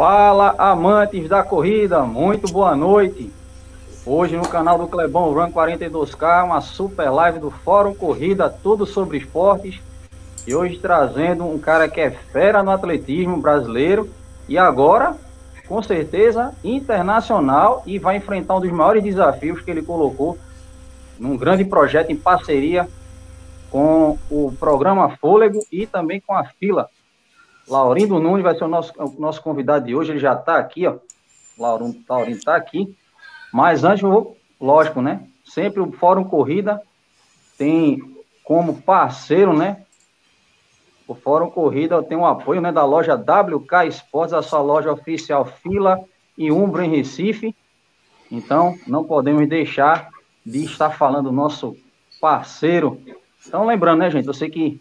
Fala, amantes da corrida, muito boa noite. Hoje no canal do Clebão Run 42K, uma super live do Fórum Corrida, tudo sobre esportes. E hoje trazendo um cara que é fera no atletismo brasileiro e agora, com certeza, internacional e vai enfrentar um dos maiores desafios que ele colocou num grande projeto em parceria com o programa Fôlego e também com a Fila. Laurindo Nunes vai ser o nosso, o nosso convidado de hoje, ele já está aqui, ó. Laurindo está aqui. Mas antes, eu, lógico, né? Sempre o Fórum Corrida tem como parceiro, né? O Fórum Corrida tem o um apoio né, da loja WK Esportes, a sua loja oficial Fila e Umbro em Recife. Então, não podemos deixar de estar falando do nosso parceiro. Então, lembrando, né, gente? Você que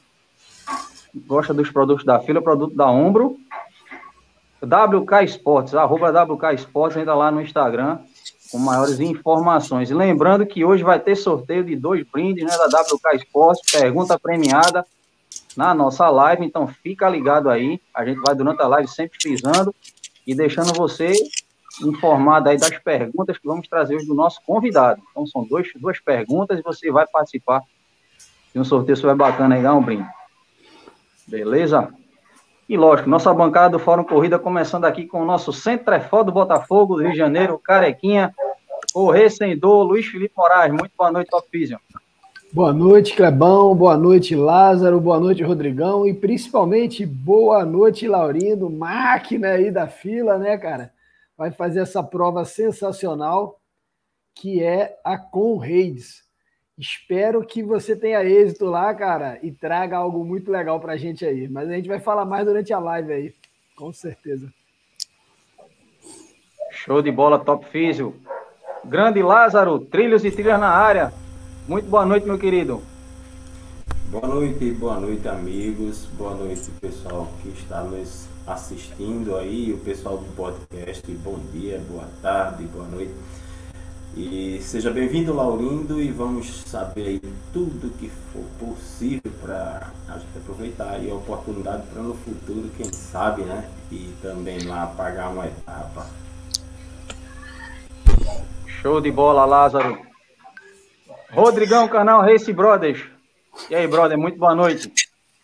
gosta dos produtos da Fila, produto da Umbro, WK Esportes, arroba WK Esportes, ainda lá no Instagram com maiores informações. E lembrando que hoje vai ter sorteio de dois brindes né, da WK Esportes, pergunta premiada na nossa live, então fica ligado aí. A gente vai durante a live sempre frisando e deixando você informado aí das perguntas que vamos trazer hoje do nosso convidado. Então são dois, duas perguntas e você vai participar de um sorteio super bacana aí, ganhar um brinde. Beleza? E lógico, nossa bancada do Fórum Corrida começando aqui com o nosso Centrefó do Botafogo, do Rio de Janeiro, Carequinha, o Recendor, Luiz Felipe Moraes. Muito boa noite, Top Vision. Boa noite, Clebão. Boa noite, Lázaro. Boa noite, Rodrigão. E principalmente, boa noite, Laurindo. Máquina aí da fila, né, cara? Vai fazer essa prova sensacional que é a Conrades. Espero que você tenha êxito lá, cara, e traga algo muito legal pra gente aí. Mas a gente vai falar mais durante a live aí, com certeza. Show de bola, top físio. Grande Lázaro, trilhos e trilhas na área. Muito boa noite, meu querido. Boa noite, boa noite, amigos. Boa noite, pessoal que está nos assistindo aí, o pessoal do podcast. Bom dia, boa tarde, boa noite. E seja bem-vindo, Laurindo, e vamos saber tudo que for possível para a gente aproveitar a oportunidade para no futuro, quem sabe, né? E também lá pagar uma etapa. Show de bola, Lázaro. Rodrigão, canal Race Brothers. E aí, brother, muito boa noite.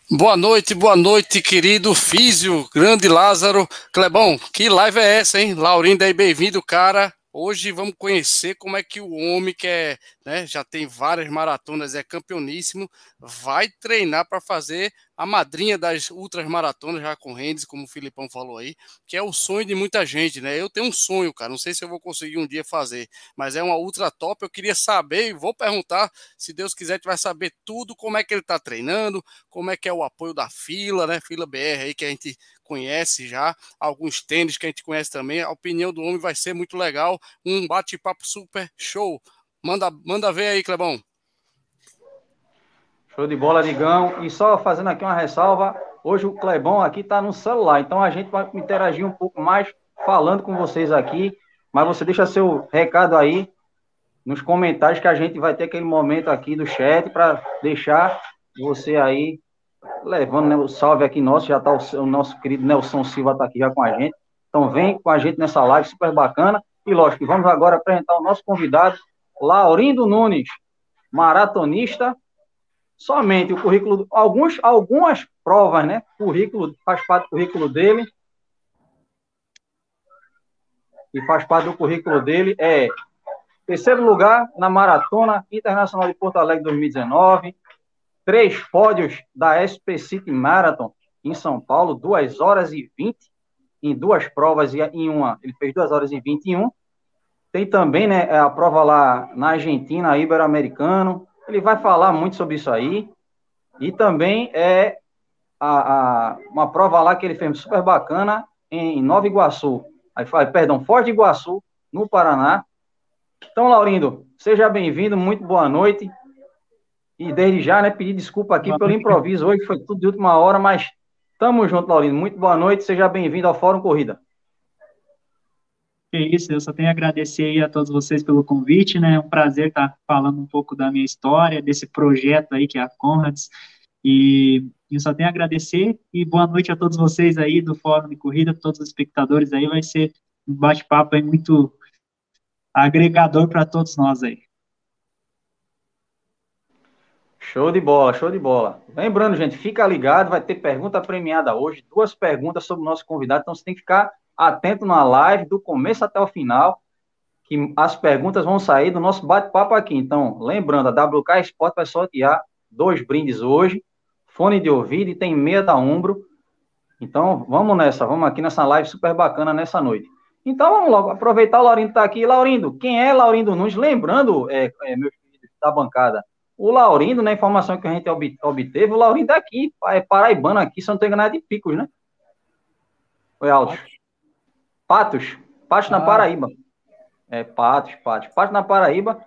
Boa noite, boa noite, querido Físio, grande Lázaro. Clebão, que live é essa, hein? Laurindo aí, bem-vindo, cara. Hoje vamos conhecer como é que o homem que é, né, já tem várias maratonas, é campeoníssimo, vai treinar para fazer a madrinha das ultras maratonas já com Rendes, como o Filipão falou aí, que é o sonho de muita gente, né? Eu tenho um sonho, cara, não sei se eu vou conseguir um dia fazer, mas é uma ultra top, eu queria saber e vou perguntar, se Deus quiser, gente vai saber tudo, como é que ele está treinando, como é que é o apoio da fila, né? Fila BR aí que a gente conhece já, alguns tênis que a gente conhece também. A opinião do homem vai ser muito legal. Um bate-papo super show. Manda, manda ver aí, Clebão. Show de bola, Digão. E só fazendo aqui uma ressalva, hoje o Clebão aqui está no celular, então a gente vai interagir um pouco mais falando com vocês aqui, mas você deixa seu recado aí nos comentários que a gente vai ter aquele momento aqui do chat para deixar você aí levando né, o salve aqui nosso, já está o, o, nosso querido Nelson Silva está aqui já com a gente. Então vem com a gente nessa live super bacana. E lógico, vamos agora apresentar o nosso convidado, Laurindo Nunes, maratonista. Somente o currículo, alguns, algumas provas, né? Currículo, faz parte do currículo dele. E faz parte do currículo dele. É terceiro lugar na Maratona Internacional de Porto Alegre 2019, três pódios da SP City Marathon em São Paulo, 2 horas e 20 em duas provas e em uma, ele fez 2 horas e 21. Tem também né, a prova lá na Argentina, Ibero-Americano. Ele vai falar muito sobre isso aí. E também é a, a, uma prova lá que ele fez super bacana em Nova Iguaçu. Aí, perdão, Foz de Iguaçu, no Paraná. Então, Laurindo, seja bem-vindo, muito boa noite. E desde já, né, pedir desculpa aqui pelo improviso hoje, foi tudo de última hora, mas tamo junto, Laurino. Muito boa noite, seja bem-vindo ao Fórum Corrida. É isso, eu só tenho a agradecer aí a todos vocês pelo convite, né? É um prazer estar falando um pouco da minha história, desse projeto aí que é a Conrads. E eu só tenho a agradecer e boa noite a todos vocês aí do Fórum de Corrida, todos os espectadores aí. Vai ser um bate-papo aí muito agregador para todos nós aí. Show de bola, show de bola. Lembrando, gente, fica ligado, vai ter pergunta premiada hoje, duas perguntas sobre o nosso convidado, então você tem que ficar atento na live, do começo até o final, que as perguntas vão sair do nosso bate-papo aqui. Então, lembrando, a WK Sport vai sortear dois brindes hoje, fone de ouvido e tem meia da Umbro. Então, vamos nessa, vamos aqui nessa live super bacana nessa noite. Então, vamos logo aproveitar o Laurindo está aqui. Laurindo, quem é Laurindo Nunes? Lembrando, é, é, meus filhos da bancada, o Laurindo, na informação que a gente obteve, o Laurindo é aqui, é paraibano aqui, se não estou enganado, é de Picos, né? Foi alto. Patos, Patos ah. na Paraíba. É, Patos, Patos. Patos na Paraíba,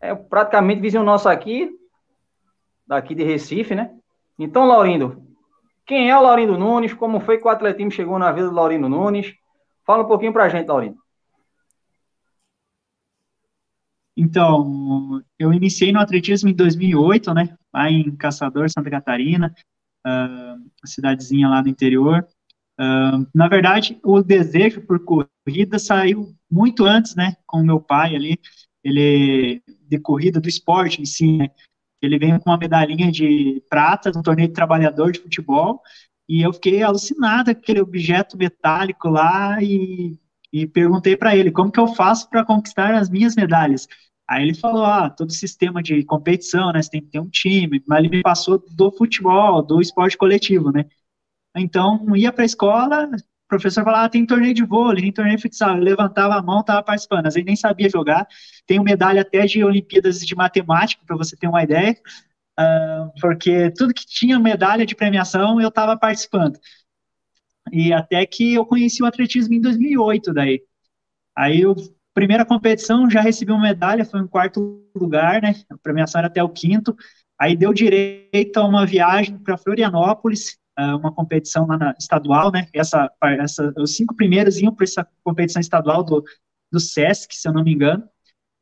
é praticamente vizinho nosso aqui, daqui de Recife, né? Então, Laurindo, quem é o Laurindo Nunes? Como foi que o atletismo chegou na vida do Laurindo Nunes? Fala um pouquinho pra gente, Laurindo. Então, eu iniciei no atletismo em 2008, né? Lá em Caçador, Santa Catarina, uh, cidadezinha lá no interior. Na verdade, o desejo por corrida saiu muito antes, né? Com meu pai ali, ele de corrida do esporte em si, né? Ele veio com uma medalhinha de prata no torneio de trabalhador de futebol, e eu fiquei alucinado com aquele objeto metálico lá e, e perguntei para ele como que eu faço para conquistar as minhas medalhas. Aí ele falou, ah, todo sistema de competição, né, você tem que ter um time, mas ele me passou do futebol, do esporte coletivo, né. Então, ia para a escola, professor falava, ah, tem torneio de vôlei, tem torneio de futsal. Eu levantava a mão, estava participando. Às vezes nem sabia jogar. Tenho medalha até de Olimpíadas de Matemática, para você ter uma ideia. Uh, porque tudo que tinha medalha de premiação, eu estava participando. E até que eu conheci o atletismo em 2008, daí. Aí, eu, primeira competição, já recebi uma medalha, foi em quarto lugar, né? A premiação era até o quinto. Aí deu direito a uma viagem para Florianópolis, uma competição lá na estadual, né? Essa, essa, os cinco primeiros iam para essa competição estadual do, do SESC, se eu não me engano.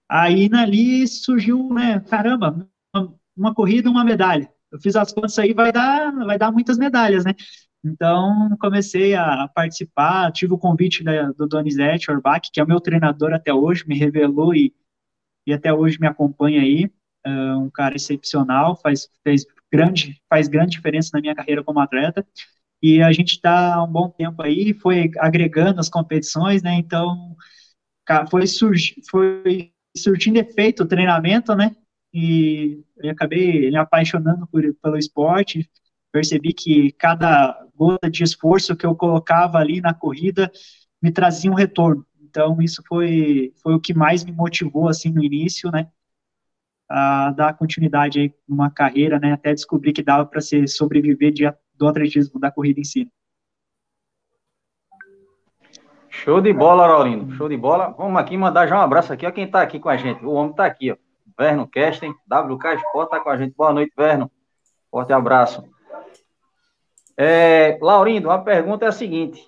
Aí ali surgiu, né? Caramba, uma, uma corrida, uma medalha. Eu fiz as contas aí, vai dar, vai dar muitas medalhas, né? Então, comecei a participar, tive o convite da, do Donizete Orbach, que é o meu treinador até hoje, me revelou e, e até hoje me acompanha aí, uh, um cara excepcional, faz, fez grande, faz grande diferença na minha carreira como atleta. E a gente está um bom tempo aí, foi agregando as competições, né? Então, foi, surgi, foi surtindo efeito o treinamento, né? E eu acabei me apaixonando por, pelo esporte. Percebi que cada gota de esforço que eu colocava ali na corrida me trazia um retorno. Então, isso foi, foi o que mais me motivou, assim, no início, né? A dar continuidade aí numa carreira, né, até descobrir que dava para se sobreviver de, do atletismo, da corrida em si. Show de bola, Laurindo. Show de bola. Vamos aqui mandar já um abraço aqui a quem está aqui com a gente. O homem está aqui, ó. Verno Kesten, WK Sport está com a gente. Boa noite, Verno. Forte abraço. É, Laurindo, a pergunta é a seguinte.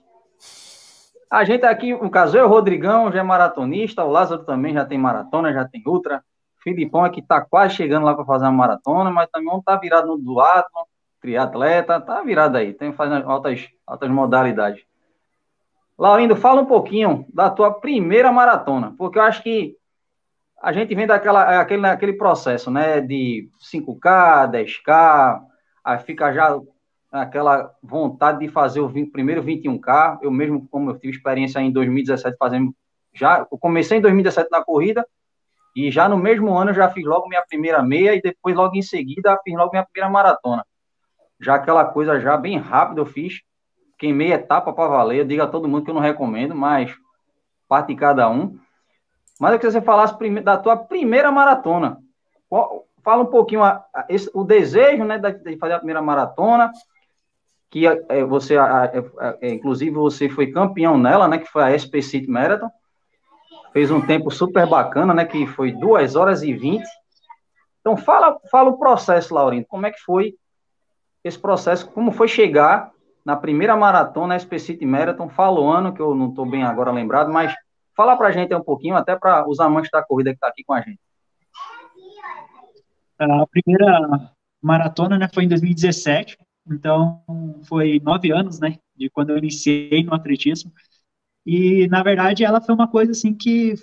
A gente aqui, no caso, eu, Rodrigão, já é maratonista, o Lázaro também já tem maratona, já tem ultra. Filipão é que tá quase chegando lá para fazer uma maratona, mas também tá virado no duatlon, triatleta, tá virado aí, tem fazendo altas, altas modalidades. Laurindo, fala um pouquinho da tua primeira maratona, porque eu acho que a gente vem daquela aquele, aquele processo, né, de 5K, 10K, aí fica já aquela vontade de fazer o 20, primeiro 21K, eu mesmo, como eu tive experiência em 2017 fazendo, já, eu comecei em 2017 na corrida, e já no mesmo ano eu já fiz logo minha primeira meia e depois logo em seguida fiz logo minha primeira maratona. Já aquela coisa já bem rápida eu fiz, queimei etapa para valer, eu digo a todo mundo que eu não recomendo, mas parte de cada um. Mas eu queria que você falasse da tua primeira maratona. Fala um pouquinho a, a, esse, o desejo né, de fazer a primeira maratona, que é, você, é, inclusive, você foi campeão nela, né, que foi a SP City Marathon fez um tempo super bacana, né? Que foi 2 horas e 20. Então, fala, fala o processo, Laurindo. Como é que foi esse processo? Como foi chegar na primeira maratona, SP City Marathon? Fala o ano, que eu não estou bem agora lembrado, mas fala para a gente um pouquinho, até para os amantes da corrida que está aqui com a gente. A primeira, maratona, né, foi em 2017, então foi nove anos, né, de quando eu iniciei no atletismo, e na verdade ela foi uma coisa assim que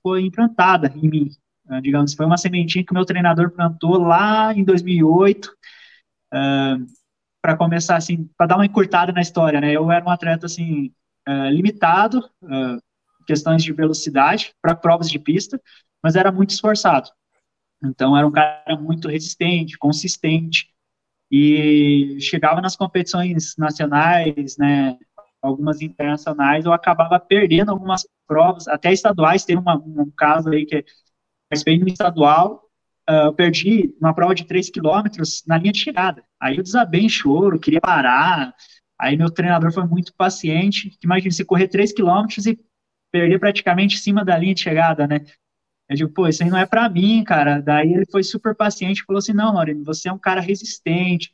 foi implantada em mim, né, digamos, foi uma sementinha que o meu treinador plantou lá em 2008, uh, para começar assim, para dar uma encurtada na história, né, eu era um atleta assim, uh, limitado, uh, questões de velocidade, para provas de pista, mas era muito esforçado, então era um cara muito resistente, consistente, e chegava nas competições nacionais, né, algumas internacionais, eu acabava perdendo algumas provas, até estaduais, teve uma, um caso aí que participei no estadual, uh, eu perdi uma prova de 3 quilômetros na linha de chegada, aí eu desabei em choro, queria parar, aí meu treinador foi muito paciente, imagina, você correr 3 quilômetros e perder praticamente em cima da linha de chegada, né, eu digo, pô, isso aí não é para mim, cara. Daí ele foi super paciente falou assim: não, Laurino, você é um cara resistente,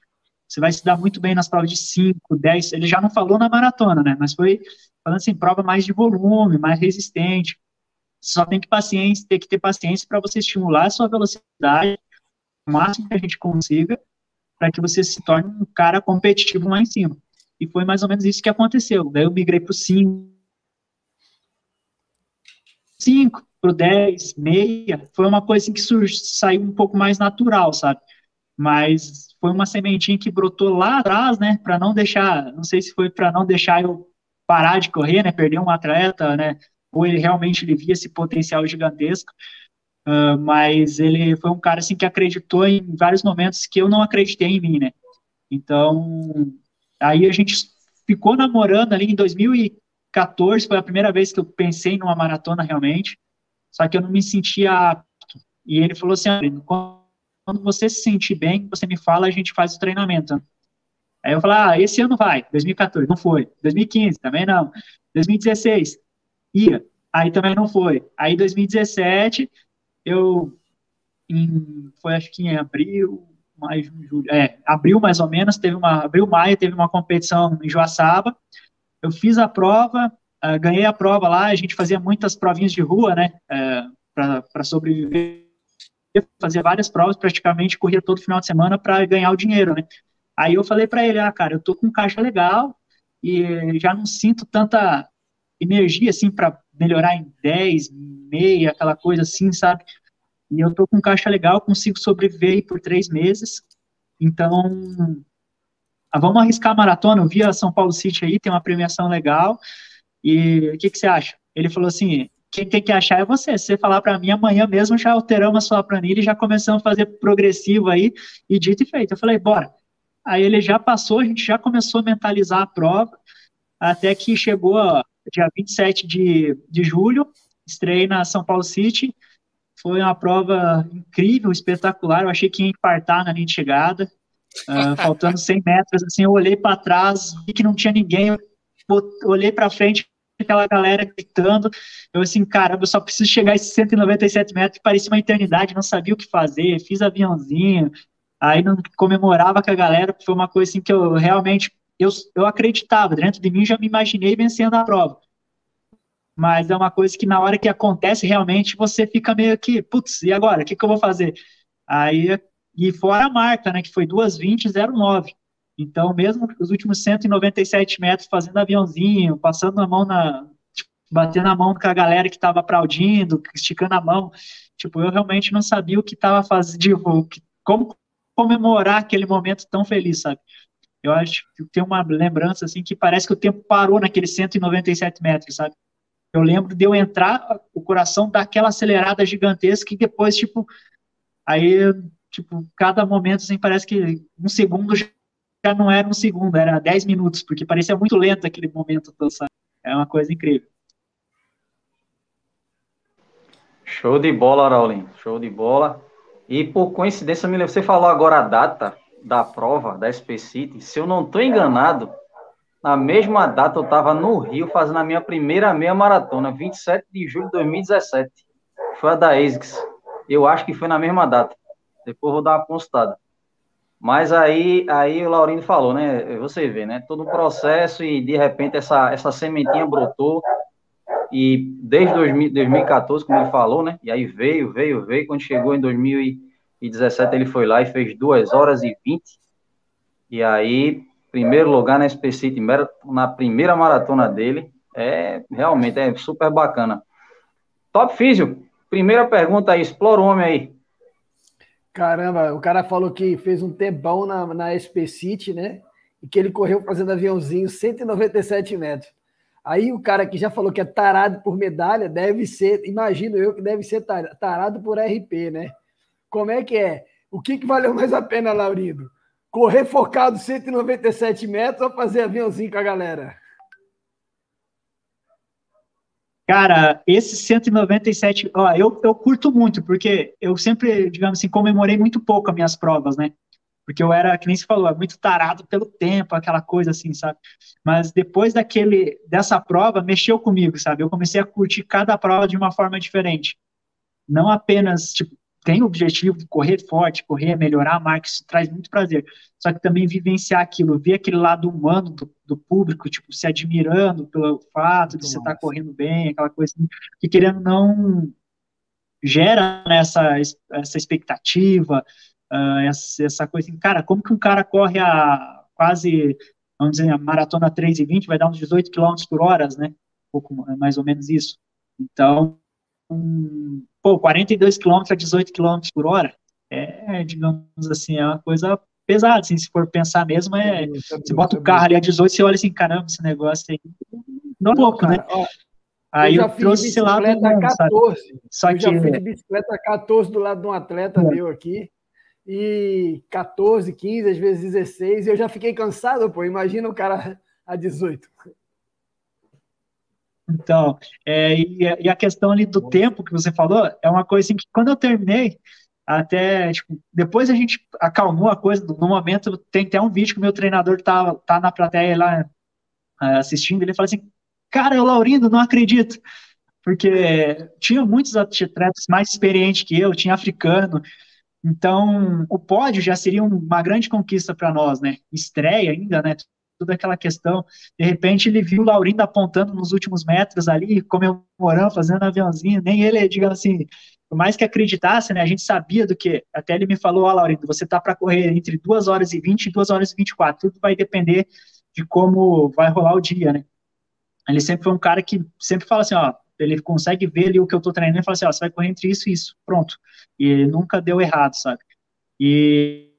você vai se dar muito bem nas provas de 5, 10. Ele já não falou na maratona, né? Mas foi falando assim: prova mais de volume, mais resistente. Só tem que paciência, ter que ter paciência para você estimular a sua velocidade o máximo que a gente consiga, para que você se torne um cara competitivo lá em cima. E foi mais ou menos isso que aconteceu. Daí eu migrei para o 5. 5, pro 10, meia, foi uma coisa assim que surgiu, saiu um pouco mais natural, sabe? Mas foi uma sementinha que brotou lá atrás, né, para não deixar, não sei se foi para não deixar eu parar de correr, né, perder um atleta, né, ou ele realmente ele via esse potencial gigantesco, uh, mas ele foi um cara assim que acreditou em vários momentos que eu não acreditei em mim, né? Então, aí a gente ficou namorando ali em 2014, foi a primeira vez que eu pensei numa maratona realmente só que eu não me sentia apto. E ele falou assim, quando você se sentir bem, você me fala, a gente faz o treinamento. Aí eu falei, ah, esse ano vai, 2014, não foi. 2015, também não. 2016, ia. Aí também não foi. Aí 2017, eu, em, foi acho que em abril, maio, julho, é, abril mais ou menos, teve uma, abril, maio, teve uma competição em Joaçaba, eu fiz a prova, Uh, ganhei a prova lá, a gente fazia muitas provinhas de rua, né, uh, é, para sobreviver, fazia várias provas, praticamente corria todo final de semana para ganhar o dinheiro, né. Aí eu falei para ele, ah, cara, eu tô com caixa legal e já não sinto tanta energia, assim, para melhorar em 10, meia, aquela coisa assim, sabe, e eu tô com caixa legal, consigo sobreviver por três meses, então, ah, vamos arriscar a maratona, eu vi a São Paulo City aí, tem uma premiação legal, e o que, que você acha? Ele falou assim: quem tem que achar é você. Se você falar para mim, amanhã mesmo já alteramos a sua planilha e já começamos a fazer progressivo aí, e dito e feito. Eu falei, bora. Aí ele já passou, a gente já começou a mentalizar a prova, até que chegou ó, dia 27 de, de julho, estreiei na São Paulo City, foi uma prova incrível, espetacular, eu achei que ia infartar na linha de chegada, uh, faltando 100 metros, assim, eu olhei para trás, vi que não tinha ninguém, olhei para frente, aquela galera gritando. Eu assim, caramba, eu só preciso chegar a esses 197 metros, parecia uma eternidade, não sabia o que fazer, fiz aviãozinho, aí não comemorava com a galera, foi uma coisa assim que eu realmente, eu, eu acreditava, dentro de mim já me imaginei vencendo a prova. Mas é uma coisa que na hora que acontece, realmente, você fica meio que, putz, e agora? O que, que eu vou fazer? Aí, e fora a marca, né, que foi 2:20:09. Então, mesmo os últimos 197 metros fazendo aviãozinho, passando a mão na. Tipo, batendo a mão com a galera que estava aplaudindo, esticando a mão. Tipo, eu realmente não sabia o que estava fazendo, como comemorar aquele momento tão feliz, sabe? Eu acho que tem uma lembrança, assim, que parece que o tempo parou naqueles 197 metros, sabe? Eu lembro de eu entrar, o coração daquela acelerada gigantesca e depois, tipo, aí, tipo, cada momento, assim, parece que um segundo já já não era um segundo, era 10 minutos, porque parecia muito lento aquele momento sabe? É uma coisa incrível. Show de bola, Raulin. Show de bola. E por coincidência, você falou agora a data da prova da SP City. Se eu não estou enganado, na mesma data eu estava no Rio fazendo a minha primeira meia maratona, 27 de julho de 2017. Foi a da ASICS. Eu acho que foi na mesma data. Depois vou dar uma consultada. Mas aí, aí o Laurindo falou, né? Você vê, né? Todo um processo e de repente essa, essa sementinha brotou. E desde 2000, 2014, como ele falou, né? E aí veio, veio, veio. Quando chegou em 2018, 2017 ele foi lá e fez 2 horas e 20. E aí, primeiro lugar na SP City, na primeira maratona dele. É, realmente, é super bacana. Top Físio, primeira pergunta aí, explora o homem aí. Caramba, o cara falou que fez um tempão na, na SP City, né? E que ele correu fazendo aviãozinho 197 metros. Aí o cara que já falou que é tarado por medalha deve ser, imagino eu que deve ser tarado por RP, né? Como é que é? O que, que valeu mais a pena, Laurindo? Correr focado 197 metros ou fazer aviãozinho com a galera? Cara, esse 197, ó, eu, eu curto muito, porque eu sempre, digamos assim, comemorei muito pouco as minhas provas, né? Porque eu era, que nem se falou, muito tarado pelo tempo, aquela coisa assim, sabe? Mas depois daquele, dessa prova, mexeu comigo, sabe? Eu comecei a curtir cada prova de uma forma diferente. Não apenas, tipo, tem o objetivo de correr forte, correr, melhorar a marca, isso traz muito prazer. Só que também vivenciar aquilo, ver aquele lado humano do, do público, tipo, se admirando pelo fato muito de você estar tá correndo bem, aquela coisa assim, que querendo não gera né, essa, essa expectativa, uh, essa, essa coisa assim, cara, como que um cara corre a quase, vamos dizer, a maratona 3 e 20, vai dar uns 18 km por hora, né? Um pouco mais ou menos isso. Então, um, pô, 42 km a 18 km por hora, é, digamos assim, é uma coisa pesada, assim, se for pensar mesmo, é, você bota o carro ali a 18, você olha assim, caramba, esse negócio aí, não é pouco, né? Ó, aí eu, eu trouxe esse lado bom, 14, sabe? Só eu que... já de bicicleta 14 do lado de um atleta é. meu aqui, e 14, 15, às vezes 16, e eu já fiquei cansado, pô, imagina o cara a 18. Então, é, e, e, a questão ali do tempo que você falou, é uma coisa assim que quando eu terminei, até, tipo, depois a gente acalmou a coisa, no momento, tem até um vídeo que o meu treinador tá, tá na plateia lá é, assistindo, ele fala assim, cara, é o Laurindo, não acredito, porque tinha muitos atletas mais experientes que eu, tinha africano, então o pódio já seria uma grande conquista para nós, né, estreia ainda, né, toda aquela questão. De repente ele viu o Laurindo apontando nos últimos metros ali, comemorando, fazendo aviãozinho, nem ele, digamos assim, por mais que acreditasse, né, a gente sabia do que, até ele me falou, ó, oh, Laurindo, você tá para correr entre 2 horas e 20 e 2 horas e 24, tudo vai depender de como vai rolar o dia, né. Ele sempre foi um cara que sempre fala assim, ó, ele consegue ver ali o que eu tô treinando e fala assim, ó, você vai correr entre isso e isso, pronto. E nunca deu errado, sabe? E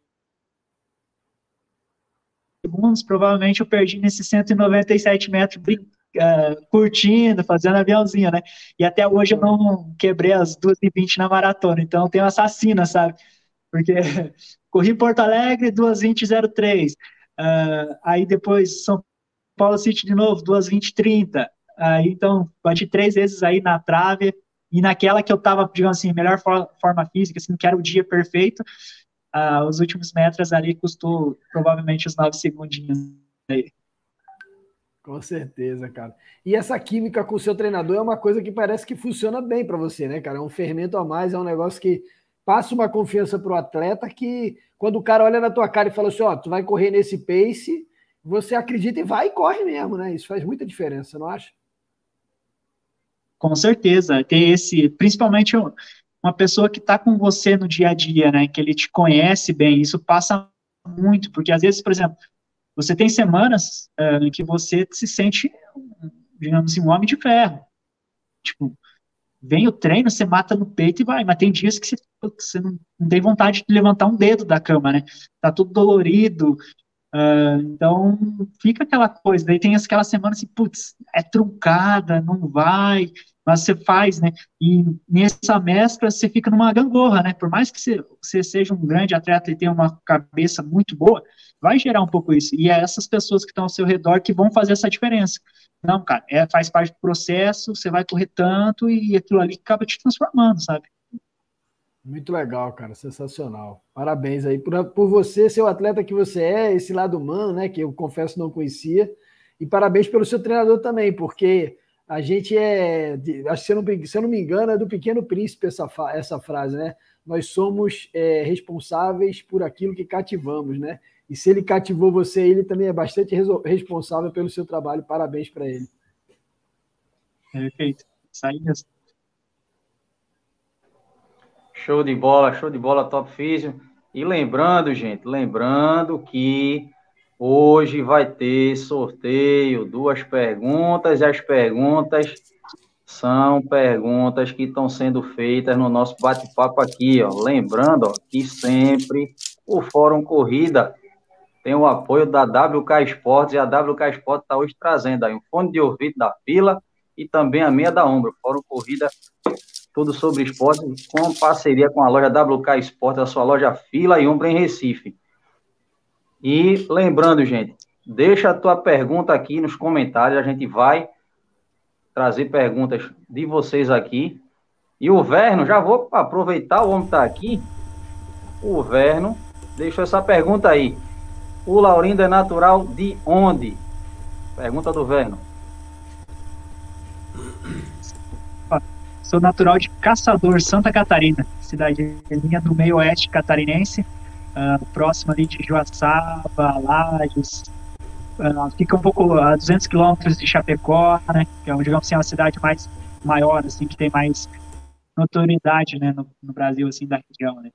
segundos, provavelmente eu perdi nesses 197 metros uh, curtindo, fazendo aviãozinho, né? E até hoje eu não quebrei as 2h20 na maratona, então eu tenho assassina, sabe? Porque corri Porto Alegre, 2h20.03. Uh, aí depois São Paulo City de novo, 2h20.30. Aí então bati três vezes aí na trave, e naquela que eu tava, digamos assim, melhor forma física, assim, que era o dia perfeito, ah, os últimos metros ali custou provavelmente os nove segundinhos aí. Com certeza, cara. E essa química com o seu treinador é uma coisa que parece que funciona bem para você, né, cara? É um fermento a mais, é um negócio que passa uma confiança para o atleta que quando o cara olha na tua cara e fala assim, ó, oh, tu vai correr nesse pace, você acredita e vai e corre mesmo, né? Isso faz muita diferença, não acha? Com certeza. Tem esse, principalmente uma pessoa que está com você no dia a dia, né, que ele te conhece bem, isso passa muito, porque às vezes, por exemplo, você tem semanas uh, em que você se sente, digamos assim, um homem de ferro. Tipo, vem o treino, você mata no peito e vai, mas tem dias que você, você não, não, tem vontade de levantar um dedo da cama, né? Tá tudo dolorido. Uh, então, fica aquela coisa. Daí tem aquela semana assim, putz, é truncada, não vai mas você faz, né? E nessa mescla você fica numa gangorra, né? Por mais que você, você seja um grande atleta e tenha uma cabeça muito boa, vai gerar um pouco isso. E é essas pessoas que estão ao seu redor que vão fazer essa diferença. Não, cara, é, faz parte do processo, você vai correr tanto e aquilo ali acaba te transformando, sabe? Muito legal, cara, sensacional. Parabéns aí por, por você ser o atleta que você é, esse lado humano, né, que eu confesso não conhecia. E parabéns pelo seu treinador também, porque a gente é, acho que se eu, não, se eu não me engano, é do Pequeno Príncipe essa, essa frase, né? Nós somos é, responsáveis por aquilo que cativamos, né? E se ele cativou você, ele também é bastante responsável pelo seu trabalho. Parabéns para ele. Perfeito. Isso aí mesmo. Show de bola, show de bola, top físico. E lembrando, gente, lembrando que hoje vai ter sorteio, duas perguntas, e as perguntas são perguntas que estão sendo feitas no nosso bate-papo aqui, ó. Lembrando ó, que sempre o Fórum Corrida tem o apoio da WK Esportes e a WK Esportes está hoje trazendo aí um fone de ouvido da fila e também a meia da ombro. Fórum Corrida, tudo sobre esporte, com parceria com a loja WK Esportes, a sua loja fila e ombro em Recife. E lembrando, gente, deixa a tua pergunta aqui nos comentários, a gente vai trazer perguntas de vocês aqui. E o Verno, já vou aproveitar, o homem está aqui. O Verno deixou essa pergunta aí. O Laurindo é natural de onde? Pergunta do Verno. Sou natural de Caçador, Santa Catarina, cidadezinha do meio oeste catarinense, uh, próximo ali de Joaçaba, Lages, uh, fica um pouco a 200 quilômetros de Chapecó, né, que é, digamos assim, uma cidade mais maior, assim, que tem mais notoriedade, né, no, no Brasil, assim, da região, né.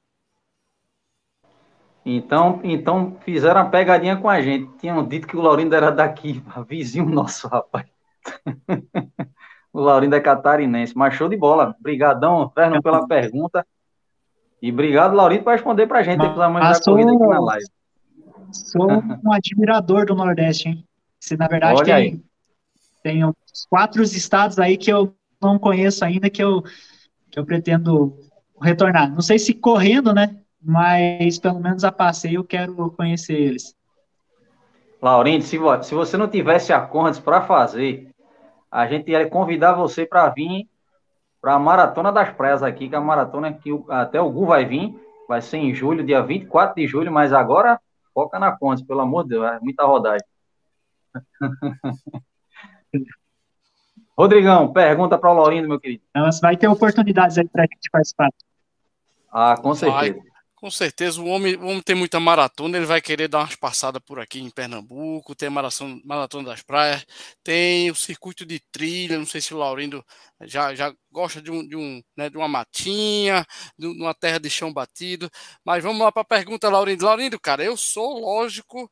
Então, então fizeram a pegadinha com a gente. Tinham dito que o Laurindo era daqui, vizinho nosso, rapaz. o Laurindo é catarinense, mas show de bola. Obrigadão, Fernando, pela pergunta. E obrigado, Laurindo, por responder para a gente mas, da corrida aqui na live. Sou um admirador do Nordeste, hein? Se na verdade Olha tem, aí. tem uns quatro estados aí que eu não conheço ainda que eu, que eu pretendo retornar. Não sei se correndo, né? Mas pelo menos a passeio eu quero conhecer eles. Laurindo, se, se você não tivesse a Conrads para fazer, a gente ia convidar você para vir para a Maratona das Praias aqui, que é a maratona que até o Gu vai vir, vai ser em julho, dia 24 de julho, mas agora Foca na Conte, pelo amor de Deus, é muita rodagem. Rodrigão, pergunta para o Laurindo, meu querido. Mas vai ter oportunidades aí para a gente participar. Ah, com certeza. Vai. Com certeza, o homem, o homem tem muita maratona, ele vai querer dar umas passadas por aqui em Pernambuco, tem a maratona, maratona das praias, tem o circuito de trilha, não sei se o Laurindo já, já gosta de, um, de, um, né, de uma matinha, de uma terra de chão batido. Mas vamos lá para a pergunta, Laurindo. Laurindo, cara, eu sou, lógico,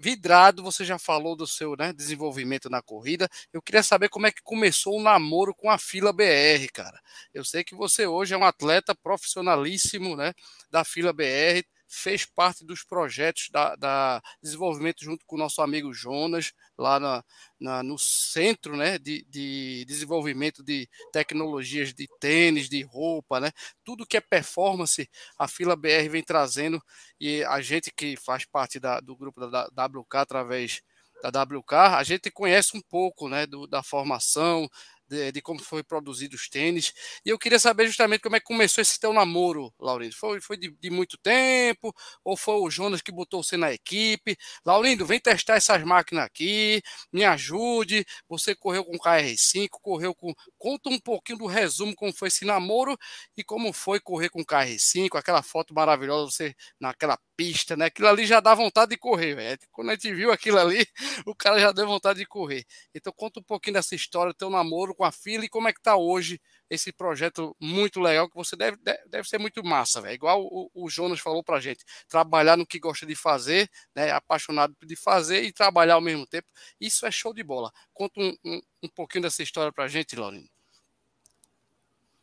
vidrado, você já falou do seu né, desenvolvimento na corrida. Eu queria saber como é que começou o namoro com a fila BR, cara. Eu sei que você hoje é um atleta profissionalíssimo né, da fila BR, fez parte dos projetos da, da, desenvolvimento junto com o nosso amigo Jonas, lá na, na, no centro né, de, de, desenvolvimento de tecnologias de tênis, de roupa, né? Tudo que é performance, a fila BR vem trazendo e a gente que faz parte da, do grupo da, WK através da WK, a gente conhece um pouco né, do, da formação, de, de, como foi produzido os tênis. E eu queria saber justamente como é que começou esse teu namoro, Laurindo. Foi, foi de, de, muito tempo? Ou foi o Jonas que botou você na equipe? Laurindo, vem testar essas máquinas aqui, me ajude. Você correu com o KR5, correu com. Conta um pouquinho do resumo, como foi esse namoro e como foi correr com o KR5, aquela foto maravilhosa, você naquela pista, né? Aquilo ali já dá vontade de correr, velho. Quando a gente viu aquilo ali, o cara já deu vontade de correr. Então conta um pouquinho dessa história, teu namoro com a fila e como é que tá hoje esse projeto muito legal que você deve, deve ser muito massa, velho. Igual o, o, Jonas falou pra gente, trabalhar no que gosta de fazer, né? Apaixonado de fazer e trabalhar ao mesmo tempo. Isso é show de bola. Conta um, um, um pouquinho dessa história pra gente, Laurino.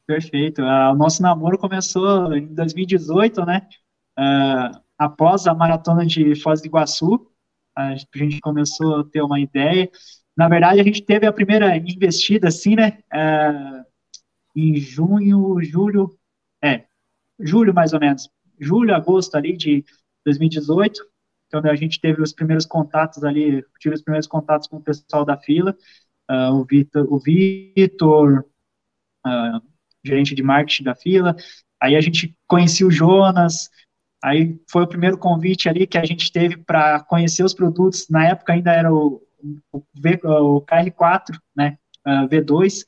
Perfeito. Uh, o nosso namoro começou em 2018, né? Uh, após a maratona de Foz do Iguaçu, a gente começou a ter uma ideia. Na verdade, a gente teve a primeira investida, assim, né? É, em junho, julho, é, julho mais ou menos, julho, agosto ali de 2018, então a gente teve os primeiros contatos ali, tive os primeiros contatos com o pessoal da fila, uh, o Vitor, o Vitor uh, gerente de marketing da fila, aí a gente conhecia o Jonas, Aí foi o primeiro convite ali que a gente teve para conhecer os produtos. Na época ainda era o, o, v, o KR4, né, uh, V2.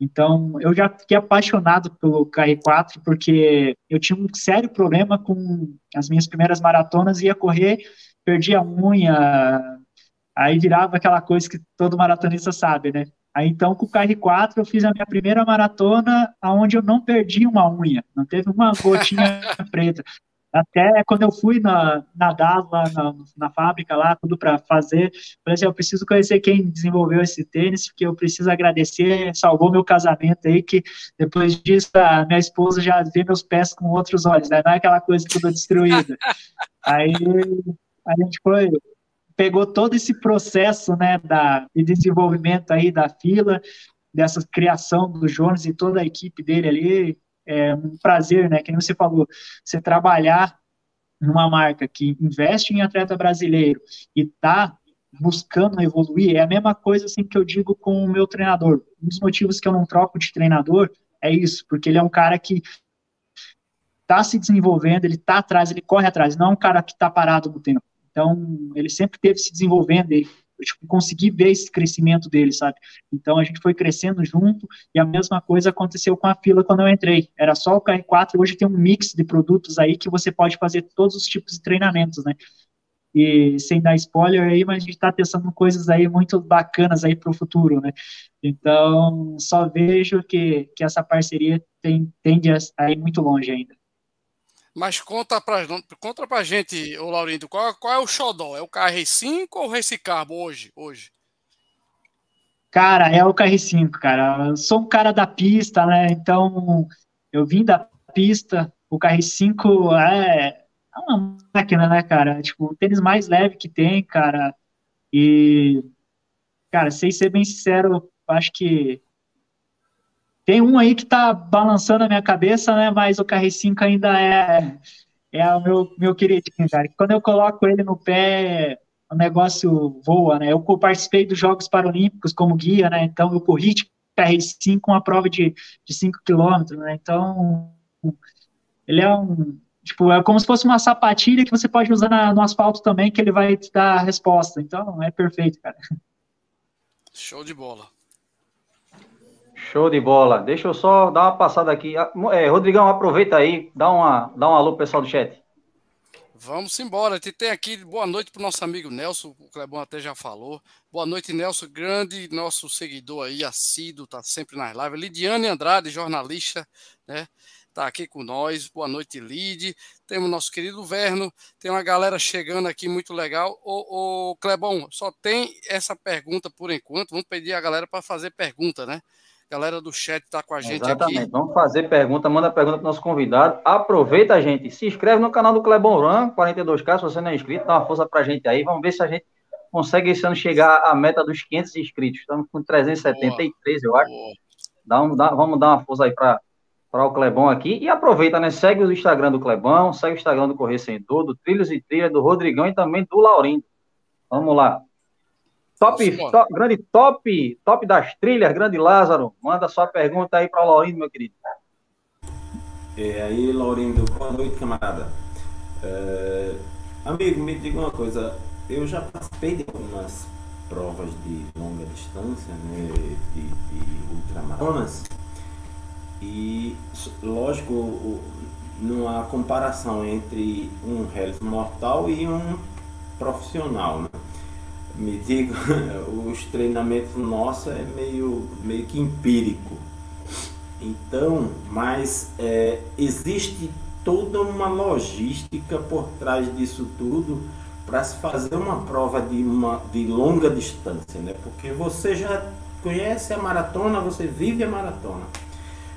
Então eu já fiquei apaixonado pelo KR4 porque eu tinha um sério problema com as minhas primeiras maratonas, ia correr, perdia a unha, aí virava aquela coisa que todo maratonista sabe, né? Aí então com o KR4 eu fiz a minha primeira maratona aonde eu não perdi uma unha, não teve uma gotinha preta. Até quando eu fui na, nadar lá na, na fábrica, lá, tudo para fazer, falei assim, eu preciso conhecer quem desenvolveu esse tênis, porque eu preciso agradecer, salvou meu casamento aí, que depois disso a minha esposa já vê meus pés com outros olhos, né? não é aquela coisa toda destruída. aí a gente foi, pegou todo esse processo, né, da, de desenvolvimento aí da fila, dessa criação do Jones e toda a equipe dele ali, é um prazer, né? Que nem você falou, você trabalhar numa marca que investe em atleta brasileiro e tá buscando evoluir, é a mesma coisa assim que eu digo com o meu treinador. Um dos motivos que eu não troco de treinador é isso, porque ele é um cara que tá se desenvolvendo, ele tá atrás, ele corre atrás, não é um cara que tá parado no tempo. Então, ele sempre teve se desenvolvendo e tipo, consegui ver esse crescimento dele, sabe? Então a gente foi crescendo junto e a mesma coisa aconteceu com a fila quando eu entrei. Era só o KR4, hoje tem um mix de produtos aí que você pode fazer todos os tipos de treinamentos, né? E sem dar spoiler aí, mas a gente está testando coisas aí muito bacanas aí para o futuro, né? Então, só vejo que, que essa parceria tem, tende a ir muito longe ainda. Mas conta pra, conta pra gente, o Laurindo, qual, qual é o xodó? É o KR5 ou o Race Carbo hoje? hoje? Cara, é o KR5, cara. Eu sou um cara da pista, né? Então, eu vim da pista. O KR5 é, é uma máquina, né, cara? Tipo, o tênis mais leve que tem, cara. E, cara, sem ser bem sincero, acho que tem um aí que tá balançando a minha cabeça, né? Mas o KR5 ainda é, é o meu, meu queridinho, cara. Quando eu coloco ele no pé, o negócio voa, né? Eu participei dos Jogos Paralímpicos como guia, né? Então eu corri de KR5 uma prova de, de 5 km, né? Então ele é um. Tipo, é como se fosse uma sapatilha que você pode usar na, no asfalto também, que ele vai te dar a resposta. Então, é perfeito, cara. Show de bola. Show de bola. Deixa eu só dar uma passada aqui. Ah, é, Rodrigão, aproveita aí, dá, uma, dá um alô pro pessoal do chat. Vamos embora. Te tem aqui boa noite pro nosso amigo Nelson, o Clebão até já falou. Boa noite, Nelson, grande nosso seguidor aí, assíduo, tá sempre nas lives. Lidiane Andrade, jornalista, né? Tá aqui com nós. Boa noite, Lid. Temos nosso querido Verno. Tem uma galera chegando aqui muito legal. Ô, ô Clebão, só tem essa pergunta por enquanto. Vamos pedir a galera para fazer pergunta, né? Galera do chat está com a gente Exatamente. aqui. Vamos fazer pergunta, manda pergunta para o nosso convidado. Aproveita, gente. Se inscreve no canal do Clebon Run, 42K, se você não é inscrito, dá uma força para a gente aí. Vamos ver se a gente consegue esse ano chegar à meta dos 500 inscritos. Estamos com 373, Boa. eu acho. Dá um, dá, vamos dar uma força aí para o Clebão aqui. E aproveita, né? Segue o Instagram do Clebão, segue o Instagram do Correio Sem Dor, do Trilhos e Trilha, do Rodrigão e também do Laurindo. Vamos lá. Top, top, grande top, top das trilhas, grande Lázaro. Manda sua pergunta aí para o Laurindo, meu querido. É, aí, Laurindo, boa noite, camarada. É, amigo, me diga uma coisa. Eu já participei de algumas provas de longa distância, né, de, de ultramaratonas. E, lógico, não há comparação entre um réis mortal e um profissional, né? Me digo, os treinamentos nossos é meio, meio que empírico. Então, mas é, existe toda uma logística por trás disso tudo para se fazer uma prova de, uma, de longa distância, né? Porque você já conhece a maratona, você vive a maratona.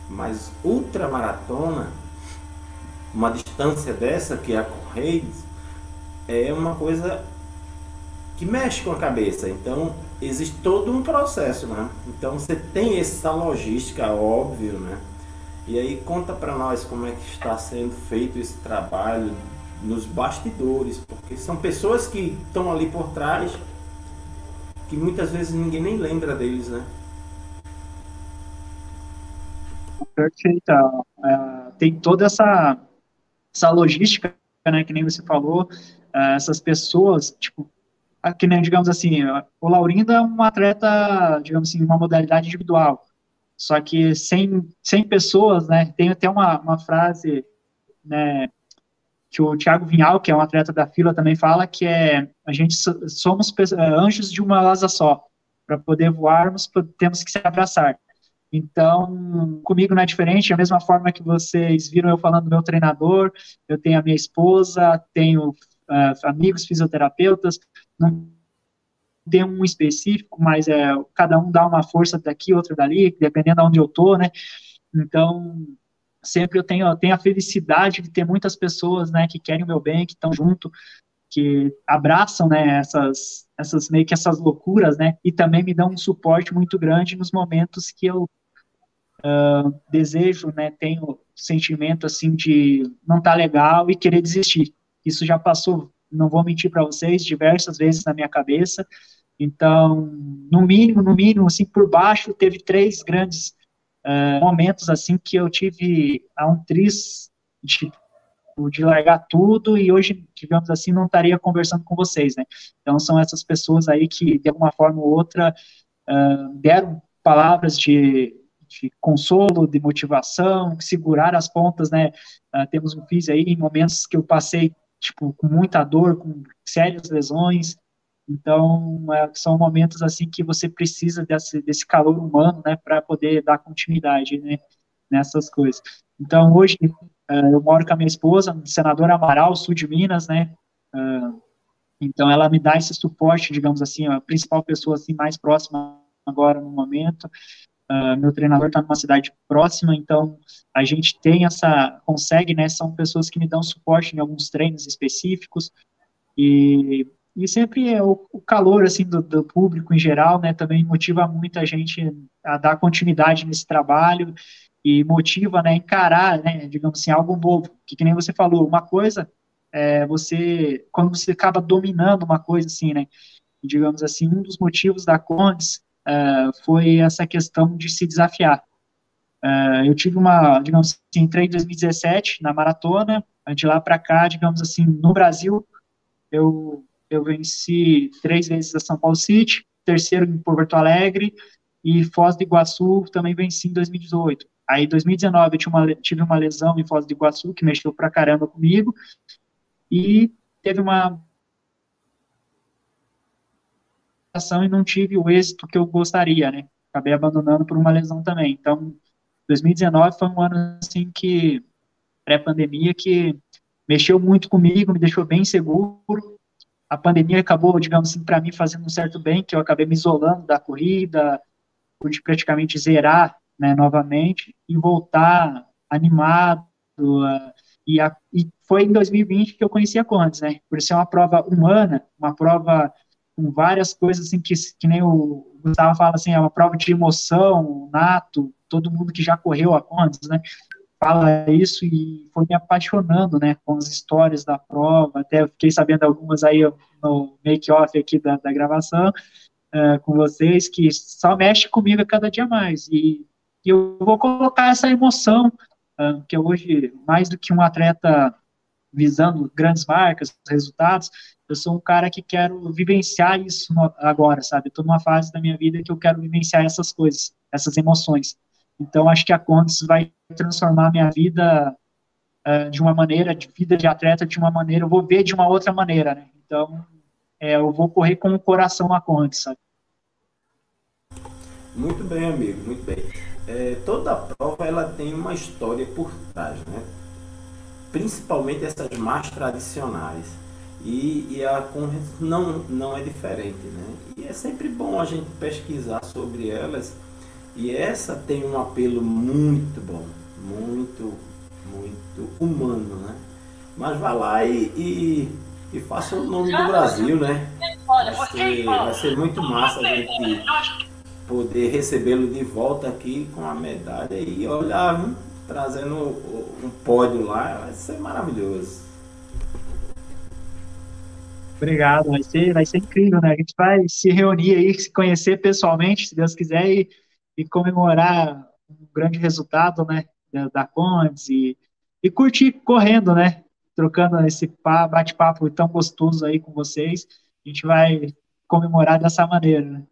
Mas ultramaratona, uma distância dessa que é a Correios, é uma coisa que mexe com a cabeça. Então, existe todo um processo, né? Então, você tem essa logística, óbvio, né? E aí, conta para nós como é que está sendo feito esse trabalho nos bastidores, porque são pessoas que estão ali por trás que muitas vezes ninguém nem lembra deles, né? Perfeito. É, tem toda essa, essa logística, né, que nem você falou, é, essas pessoas, tipo, que nem, digamos assim, o Laurindo é um atleta, digamos assim, uma modalidade individual, só que sem, sem pessoas, né, tem até uma, uma frase, né, que o Thiago Vinhal, que é um atleta da fila, também fala, que é, a gente somos anjos de uma asa só, Para poder voarmos, temos que se abraçar. Então, comigo não é diferente, da mesma forma que vocês viram eu falando do meu treinador, eu tenho a minha esposa, tenho uh, amigos fisioterapeutas, não tem um específico, mas é, cada um dá uma força daqui, outra dali, dependendo de onde eu tô, né? Então, sempre eu tenho, eu tenho a felicidade de ter muitas pessoas, né, que querem o meu bem, que estão junto, que abraçam, né, essas, essas meio que essas loucuras, né, e também me dão um suporte muito grande nos momentos que eu uh, desejo, né, tenho sentimento assim de não tá legal e querer desistir. Isso já passou, não vou mentir para vocês, diversas vezes na minha cabeça. Então, no mínimo, no mínimo, assim, por baixo, teve três grandes uh, momentos, assim, que eu tive a um tris de, de largar tudo e hoje, digamos assim, não estaria conversando com vocês, né? Então, são essas pessoas aí que, de alguma forma ou outra, uh, deram palavras de, de consolo, de motivação, segurar as pontas, né? Uh, temos um FIS aí em momentos que eu passei, tipo, com muita dor, com sérias lesões, então, é, são momentos assim que você precisa desse, desse calor humano, né, para poder dar continuidade, né, nessas coisas. Então, hoje uh, eu moro com a minha esposa, senadora Amaral, sul de Minas, né, uh, então ela me dá esse suporte, digamos assim, a principal pessoa assim mais próxima agora no momento. Uh, meu treinador está numa cidade próxima, então a gente tem essa, consegue, né, são pessoas que me dão suporte em alguns treinos específicos, e e sempre é o, o calor assim do, do, público em geral, né, também motiva muito a gente a dar continuidade nesse trabalho e motiva, né, encarar, né, digamos assim, algo novo. Que, que nem você falou, uma coisa é você quando você acaba dominando uma coisa assim, né, digamos assim, um dos motivos da Condes uh, foi essa questão de se desafiar. Uh, eu tive uma, digamos assim, entrei em 2017 na maratona, de lá para cá, digamos assim, no Brasil, eu eu venci três vezes a São Paulo City, terceiro em Porto Alegre, e Foz do Iguaçu também venci em 2018. Aí, em 2019, eu uma, tive uma lesão em Foz do Iguaçu, que mexeu pra caramba comigo, e teve uma e não tive o êxito que eu gostaria, né? Acabei abandonando por uma lesão também. Então, 2019 foi um ano, assim, que, pré-pandemia, que mexeu muito comigo, me deixou bem seguro, a pandemia acabou, digamos assim, para mim fazendo um certo bem, que eu acabei me isolando da corrida, pude praticamente zerar, né, novamente e voltar animado. Uh, e, a, e, foi em 2020 que eu conheci a Condes, né? Por ser uma prova humana, uma prova com várias coisas assim que, que nem o Gustavo fala assim, é uma prova de emoção, nato, todo mundo que já correu a Condes, né? fala isso e foi me apaixonando, né, com as histórias da prova, até fiquei sabendo algumas aí no make-off aqui da, da gravação uh, com vocês, que só mexe comigo cada dia mais, e, e eu vou colocar essa emoção, uh, que hoje, mais do que um atleta visando grandes marcas, resultados, eu sou um cara que quero vivenciar isso agora, sabe, estou numa fase da minha vida que eu quero vivenciar essas coisas, essas emoções, então, acho que a Contes vai transformar minha vida uh, de uma maneira, de vida de atleta de uma maneira, eu vou ver de uma outra maneira, né? Então, é, eu vou correr com o coração na Contes, sabe? Muito bem, amigo, muito bem. É, toda prova ela tem uma história por trás, né? Principalmente essas mais tradicionais. E, e a Conrads não, não é diferente, né? E é sempre bom a gente pesquisar sobre elas e essa tem um apelo muito bom, muito, muito humano, né? Mas vá lá e, e, e faça o nome do Brasil, né? Vai ser, vai ser muito massa a gente poder recebê-lo de volta aqui com a medalha e olhar, viu? trazendo um pódio lá, vai ser maravilhoso. Obrigado, vai ser, vai ser incrível, né? A gente vai se reunir aí, se conhecer pessoalmente, se Deus quiser, e e comemorar um grande resultado, né, da, da Condes e, e curtir correndo, né, trocando esse bate-papo tão gostoso aí com vocês. A gente vai comemorar dessa maneira, né?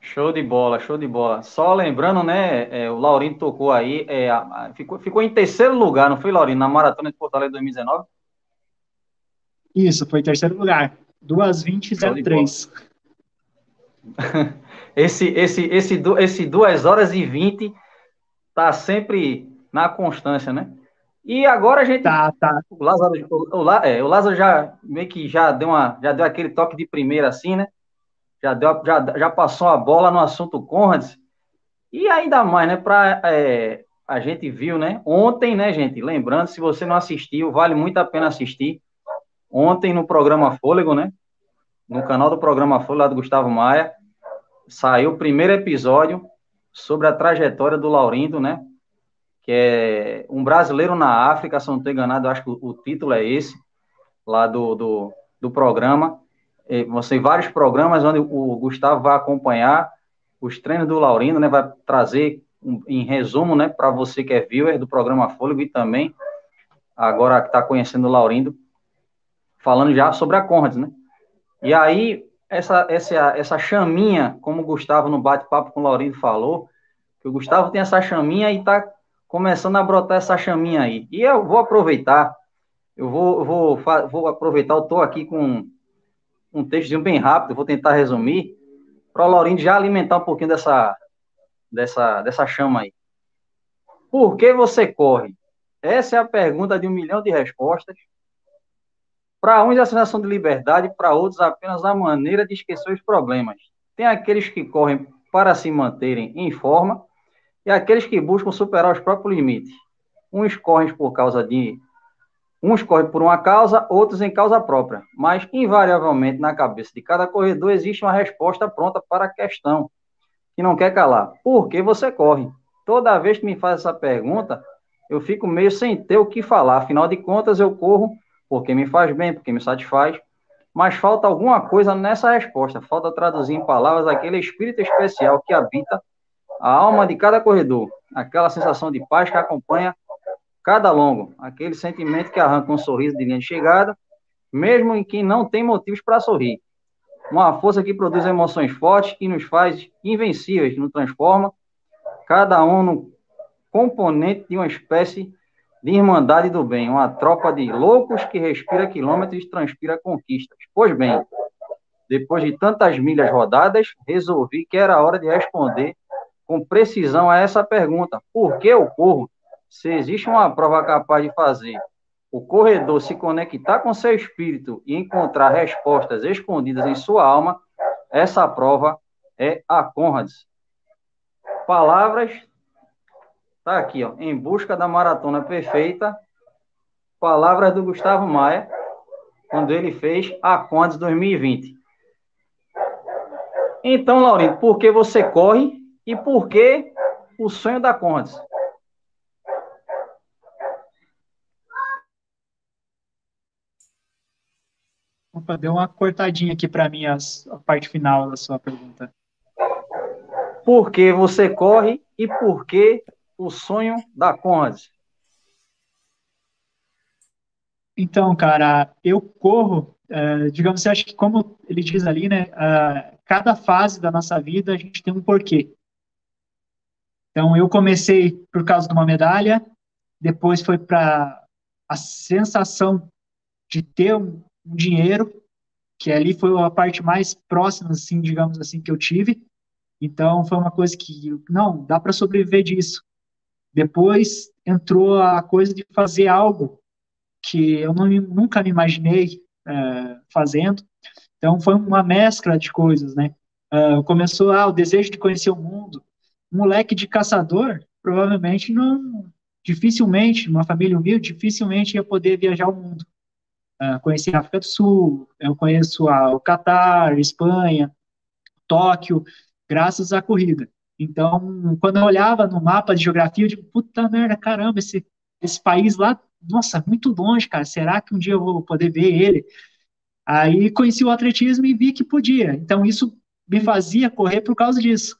Show de bola, show de bola. Só lembrando, né, é, o Laurindo tocou aí, é, ficou, ficou em terceiro lugar, não foi, Laurindo, na Maratona de Fortaleza 2019? Isso, foi terceiro lugar. 2:20:03. esse, esse, esse, esse 2 horas e 20 tá sempre na constância, né? E agora a gente. Tá, tá. O Lázaro, o, o, é, o Lázaro já meio que já deu, uma, já deu aquele toque de primeira assim, né? Já, deu, já, já passou a bola no assunto Conrads. E ainda mais, né? Para é, a gente viu, né? Ontem, né, gente? Lembrando, se você não assistiu, vale muito a pena assistir. Ontem no programa Fôlego, né? No canal do programa Fôlego lá do Gustavo Maia, saiu o primeiro episódio sobre a trajetória do Laurindo, né? Que é um brasileiro na África, se não estou enganado, acho que o, título é esse, lá do, do, do programa. E, você vários programas onde o Gustavo vai acompanhar os treinos do Laurindo, né? Vai trazer em resumo, né? Para você que é viewer do programa Fôlego e também agora que está conhecendo o Laurindo, falando já sobre a Conrads, né? E aí essa, essa, essa chaminha, como o Gustavo no bate-papo com o Laurindo falou, que o Gustavo tem essa chaminha e está começando a brotar essa chaminha aí. E eu vou aproveitar, eu vou, vou, vou aproveitar, eu estou aqui com um textozinho bem rápido, vou tentar resumir, para o Laurindo já alimentar um pouquinho dessa, dessa, dessa chama aí. Por que você corre? Essa é a pergunta de um milhão de respostas para uns, a sensação de liberdade, para outros, apenas a maneira de esquecer os problemas. Tem aqueles que correm para se manterem em forma e aqueles que buscam superar os próprios limites. Uns correm por causa de. Uns correm por uma causa, outros em causa própria. Mas, invariavelmente, na cabeça de cada corredor existe uma resposta pronta para a questão, que não quer calar. Por que você corre? Toda vez que me faz essa pergunta, eu fico meio sem ter o que falar. Afinal de contas, eu corro porque me faz bem, porque me satisfaz, mas falta alguma coisa nessa resposta, falta traduzir em palavras aquele espírito especial que habita a alma de cada corredor, aquela sensação de paz que acompanha cada longo, aquele sentimento que arranca um sorriso de linha de chegada, mesmo em quem não tem motivos para sorrir. Uma força que produz emoções fortes, que nos faz invencíveis, nos transforma, cada um no componente de uma espécie de Irmandade do Bem, uma tropa de loucos que respira quilômetros e transpira conquistas. Pois bem, depois de tantas milhas rodadas, resolvi que era hora de responder com precisão a essa pergunta: por que eu corro? Se existe uma prova capaz de fazer o corredor se conectar com seu espírito e encontrar respostas escondidas em sua alma, essa prova é a Conrads. Palavras Tá aqui, ó. Em busca da maratona perfeita. Palavras do Gustavo Maia, quando ele fez a Condes 2020. Então, Laurindo, por que você corre e por que o sonho da Condes? Opa, deu uma cortadinha aqui para mim a, a parte final da sua pergunta. Por que você corre e por que o sonho da Conde? Então, cara, eu corro, uh, digamos assim, acho que como ele diz ali, né, uh, cada fase da nossa vida a gente tem um porquê. Então, eu comecei por causa de uma medalha, depois foi para a sensação de ter um, um dinheiro, que ali foi a parte mais próxima, assim, digamos assim, que eu tive. Então, foi uma coisa que, não, dá para sobreviver disso. Depois entrou a coisa de fazer algo que eu não, nunca me imaginei é, fazendo. Então foi uma mescla de coisas, né? Uh, começou ah, o desejo de conhecer o mundo. Um moleque de caçador provavelmente não, dificilmente, uma família humilde, dificilmente ia poder viajar o mundo. Uh, conheci a África do Sul, eu conheço a, o Catar, Espanha, Tóquio, graças à corrida. Então, quando eu olhava no mapa de geografia, eu digo, puta merda, caramba, esse, esse país lá, nossa, muito longe, cara, será que um dia eu vou poder ver ele? Aí conheci o atletismo e vi que podia. Então, isso me fazia correr por causa disso,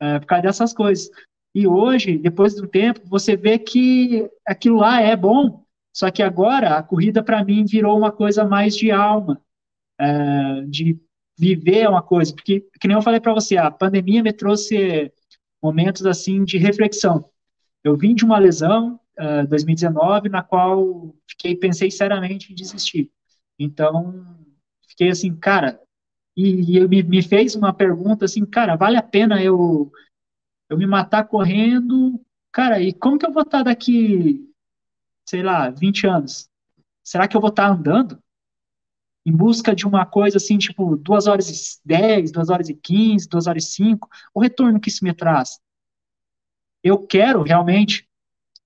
é, por causa dessas coisas. E hoje, depois do tempo, você vê que aquilo lá é bom, só que agora a corrida para mim virou uma coisa mais de alma, é, de viver é uma coisa, porque, que nem eu falei para você, a pandemia me trouxe momentos assim de reflexão. Eu vim de uma lesão, uh, 2019, na qual fiquei, pensei seriamente em desistir. Então, fiquei assim, cara, e, e me, me fez uma pergunta assim, cara, vale a pena eu, eu me matar correndo? Cara, e como que eu vou estar daqui, sei lá, 20 anos? Será que eu vou estar andando? Em busca de uma coisa assim, tipo, 2 horas e 10, 2 horas e 15, 2 horas e 5, o retorno que isso me traz? Eu quero realmente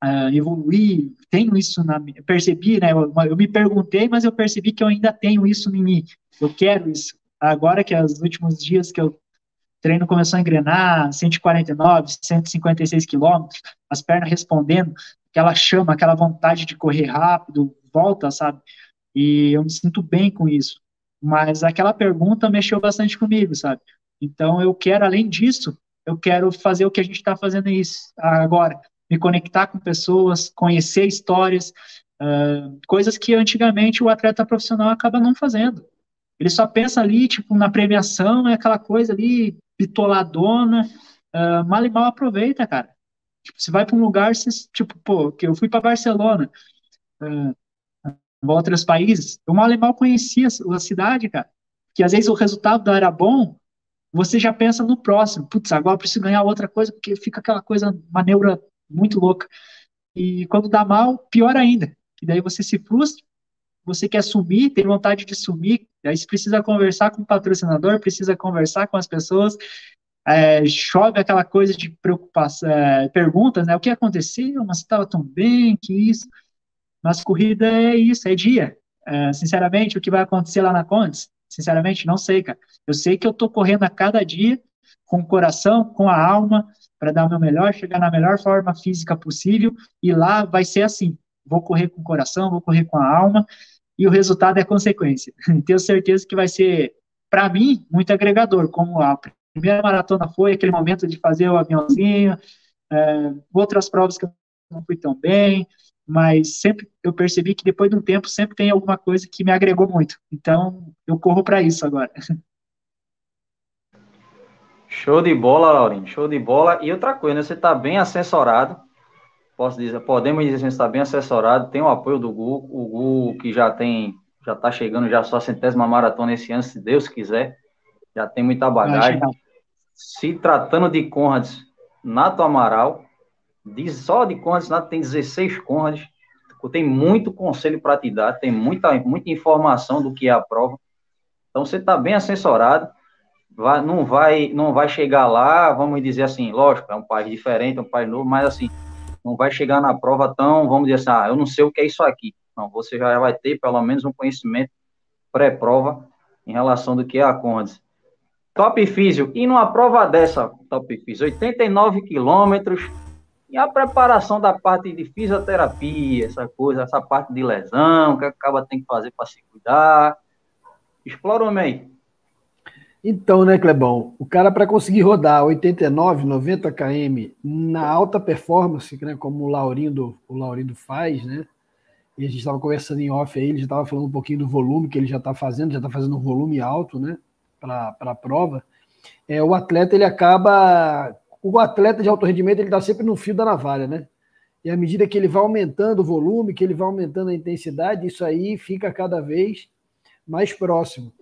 uh, evoluir, tenho isso na percebi, né? Eu, eu, me perguntei, mas eu percebi que eu ainda tenho isso em mim. Eu quero isso. Agora que os últimos dias que eu treino começou a engrenar, 149, 156 quilômetros, as pernas respondendo, aquela chama, aquela vontade de correr rápido, volta, sabe? E eu me sinto bem com isso. Mas aquela pergunta mexeu bastante comigo, sabe? Então eu quero, além disso, eu quero fazer o que a gente está fazendo isso agora, me conectar com pessoas, conhecer histórias, uh, coisas que antigamente o atleta profissional acaba não fazendo. Ele só pensa ali, tipo, na premiação, é aquela coisa ali, pitoladona, uh, mal e mal aproveita, cara. Tipo, você vai para um lugar, você, tipo, pô, que eu fui para Barcelona, uh, outros países, eu mal e mal conhecia a cidade, cara. Que às vezes o resultado não era bom, você já pensa no próximo. Putz, agora eu preciso ganhar outra coisa, porque fica aquela coisa, uma neura muito louca. E quando dá mal, pior ainda. E daí você se frustra, você quer sumir, tem vontade de sumir, aí você precisa conversar com o patrocinador, precisa conversar com as pessoas, é, chove aquela coisa de preocupação, é, perguntas, né? O que aconteceu? Mas estava tão bem, que isso. Mas corrida é isso, é dia. É, sinceramente, o que vai acontecer lá na Condes? Sinceramente, não sei, cara. Eu sei que eu tô correndo a cada dia com o coração, com a alma, para dar o meu melhor, chegar na melhor forma física possível, e lá vai ser assim. Vou correr com o coração, vou correr com a alma, e o resultado é consequência. Tenho certeza que vai ser, para mim, muito agregador, como a primeira maratona foi, aquele momento de fazer o aviãozinho, é, outras provas que eu não fui tão bem, mas sempre eu percebi que depois de um tempo sempre tem alguma coisa que me agregou muito. Então, eu corro para isso agora. Show de bola, Laurinho, show de bola. E outra coisa, né? você está bem assessorado posso dizer, podemos dizer que está bem assessorado, tem o apoio do Gu, o Gu que já tem, já está chegando já a sua centésima maratona esse ano, se Deus quiser, já tem muita bagagem. Se tratando de Conrads, Nato Amaral, diz, só de Nato tem 16 Conrads, tem muito conselho para te dar, tem muita, muita informação do que é a prova, então você está bem assessorado, vai, não, vai, não vai chegar lá, vamos dizer assim, lógico, é um país diferente, é um país novo, mas assim, não vai chegar na prova tão, vamos dizer assim, ah, eu não sei o que é isso aqui. Não, você já vai ter pelo menos um conhecimento pré-prova em relação do que é a Condes. Top Físio, e numa prova dessa, Top Físio, 89 quilômetros, e a preparação da parte de fisioterapia, essa coisa, essa parte de lesão, que acaba tem que fazer para se cuidar. Explora o meio. Então, né, Clebão? O cara, para conseguir rodar 89, 90 km na alta performance, né, como o Laurindo, o Laurindo faz, né? E a gente estava conversando em off aí, ele já estava falando um pouquinho do volume que ele já está fazendo, já está fazendo um volume alto, né? Para a prova. É, o atleta, ele acaba. O atleta de alto rendimento, ele está sempre no fio da navalha, né? E à medida que ele vai aumentando o volume, que ele vai aumentando a intensidade, isso aí fica cada vez mais próximo.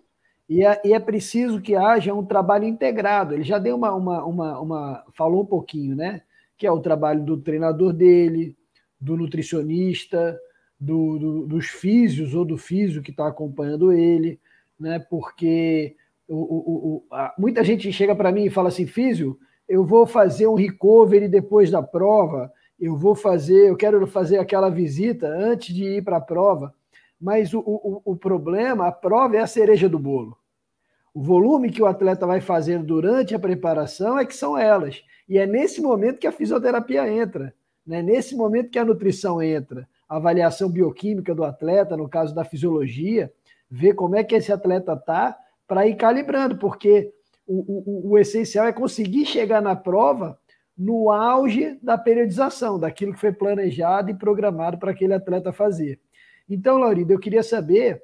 E é, e é, preciso que haja um trabalho integrado. Ele já deu uma, uma, uma, uma, falou um pouquinho, né? Que é o trabalho do treinador dele, do nutricionista, do, do, dos físios ou do físio que está acompanhando ele, né? Porque o, o, o, a, muita gente chega para mim e fala assim, físio, eu vou fazer um recovery depois da prova, eu vou fazer, eu quero fazer aquela visita antes de ir para a prova. Mas o, o, o problema, a prova é a cereja do bolo. O volume que o atleta vai fazer durante a preparação é que são elas. E é nesse momento que a fisioterapia entra, né? nesse momento que a nutrição entra, a avaliação bioquímica do atleta, no caso da fisiologia, ver como é que esse atleta está para ir calibrando, porque o, o, o essencial é conseguir chegar na prova no auge da periodização, daquilo que foi planejado e programado para aquele atleta fazer. Então, Laurindo, eu queria saber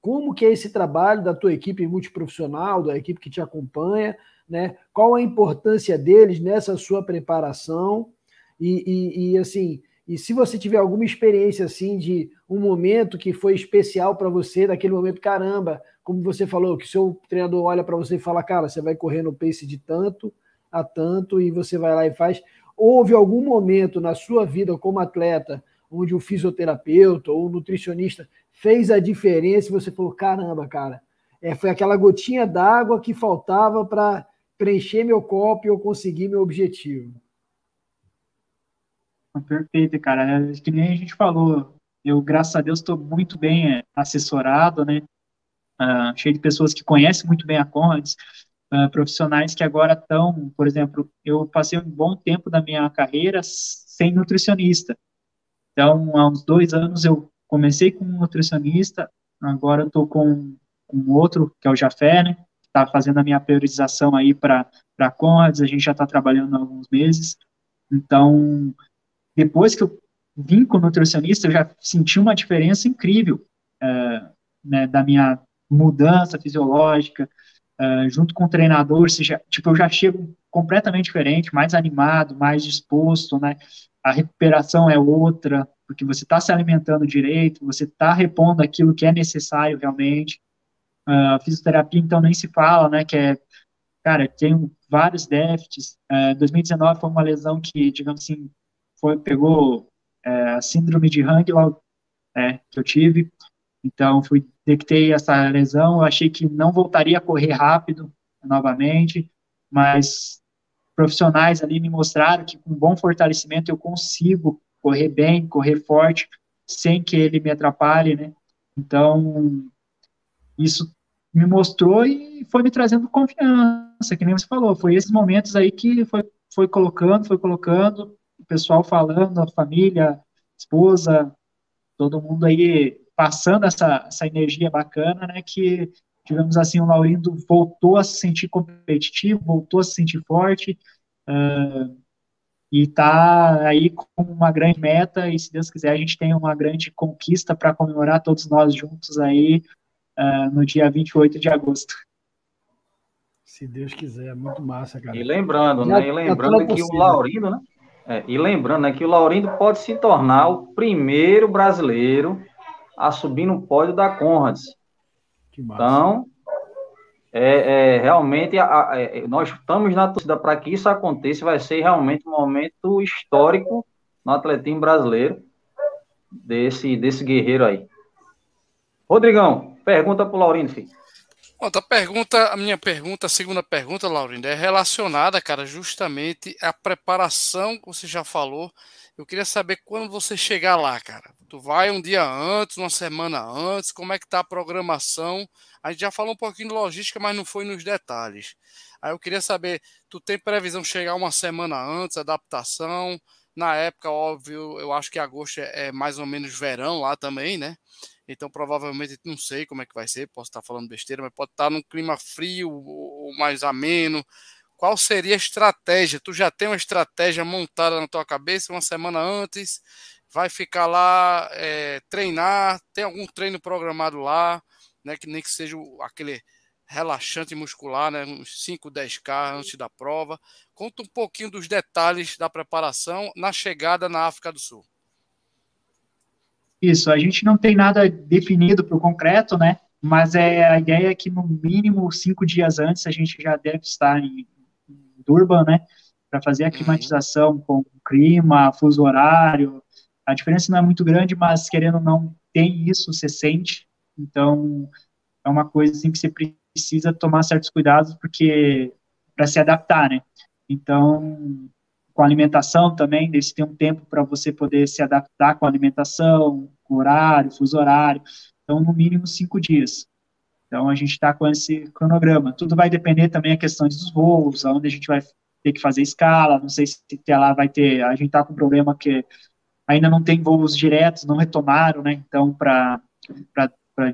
como que é esse trabalho da tua equipe multiprofissional, da equipe que te acompanha, né? Qual a importância deles nessa sua preparação e, e, e assim, E se você tiver alguma experiência assim de um momento que foi especial para você, daquele momento, caramba, como você falou, que seu treinador olha para você e fala, cara, você vai correr no pace de tanto a tanto e você vai lá e faz. Houve algum momento na sua vida como atleta onde o fisioterapeuta ou o nutricionista fez a diferença e você falou, caramba, cara, é, foi aquela gotinha d'água que faltava para preencher meu copo e eu conseguir meu objetivo. Perfeito, cara. É, que nem a gente falou, eu, graças a Deus, estou muito bem é, assessorado, né? Uh, cheio de pessoas que conhecem muito bem a Conrads, uh, profissionais que agora estão, por exemplo, eu passei um bom tempo da minha carreira sem nutricionista. Então, há uns dois anos eu comecei com um nutricionista, agora estou com, com outro, que é o Jafé, né? Está fazendo a minha priorização aí para a Conrads, a gente já está trabalhando há alguns meses. Então, depois que eu vim com o nutricionista, eu já senti uma diferença incrível é, né, da minha mudança fisiológica, é, junto com o treinador, seja, tipo, eu já chego completamente diferente, mais animado, mais disposto, né, a recuperação é outra, porque você está se alimentando direito, você está repondo aquilo que é necessário realmente, a fisioterapia, então, nem se fala, né, que é, cara, tem vários déficits, 2019 foi uma lesão que, digamos assim, foi, pegou é, a síndrome de Hangel é, que eu tive, então fui detectei essa lesão, eu achei que não voltaria a correr rápido novamente, mas profissionais ali me mostraram que com bom fortalecimento eu consigo correr bem, correr forte, sem que ele me atrapalhe, né? Então, isso me mostrou e foi me trazendo confiança, que nem você falou, foi esses momentos aí que foi, foi colocando, foi colocando, pessoal falando, a família, esposa, todo mundo aí passando essa, essa energia bacana, né, que, digamos assim, o Laurindo voltou a se sentir competitivo, voltou a se sentir forte, uh, e está aí com uma grande meta, e se Deus quiser, a gente tem uma grande conquista para comemorar todos nós juntos aí, uh, no dia 28 de agosto. Se Deus quiser, muito massa, cara. E lembrando, né? E lembrando que o Laurindo, né? É, e lembrando né, que o Laurindo pode se tornar o primeiro brasileiro a subir no pódio da Conrads. Então, é, é realmente a, a, é, nós estamos na torcida para que isso aconteça. Vai ser realmente um momento histórico no atletismo brasileiro desse, desse guerreiro aí. Rodrigão, pergunta para o Laurindo, filho. Outra pergunta, a minha pergunta, a segunda pergunta, Laurindo, é relacionada, cara, justamente à preparação que você já falou. Eu queria saber quando você chegar lá, cara. Tu vai um dia antes, uma semana antes, como é que tá a programação? A gente já falou um pouquinho de logística, mas não foi nos detalhes. Aí eu queria saber, tu tem previsão chegar uma semana antes, adaptação? Na época, óbvio, eu acho que agosto é, é mais ou menos verão lá também, né? Então, provavelmente, não sei como é que vai ser, posso estar falando besteira, mas pode estar num clima frio ou mais ameno. Qual seria a estratégia? Tu já tem uma estratégia montada na tua cabeça uma semana antes? Vai ficar lá é, treinar? Tem algum treino programado lá? Né, que nem que seja aquele relaxante muscular, né, uns 5, 10K antes da prova. Conta um pouquinho dos detalhes da preparação na chegada na África do Sul. Isso, a gente não tem nada definido para o concreto, né? Mas é, a ideia é que no mínimo cinco dias antes a gente já deve estar em, em Durban, né? Para fazer a uhum. climatização com clima, fuso horário. A diferença não é muito grande, mas querendo ou não, tem isso, você sente. Então, é uma coisa assim que você precisa tomar certos cuidados porque para se adaptar, né? Então, com alimentação também, desse tem um tempo para você poder se adaptar com alimentação, com horário, fuso horário. Então, no mínimo cinco dias. Então, a gente está com esse cronograma. Tudo vai depender também a questões dos voos, aonde a gente vai ter que fazer escala. Não sei se até lá vai ter. A gente está com um problema que ainda não tem voos diretos, não retomaram, né? Então, para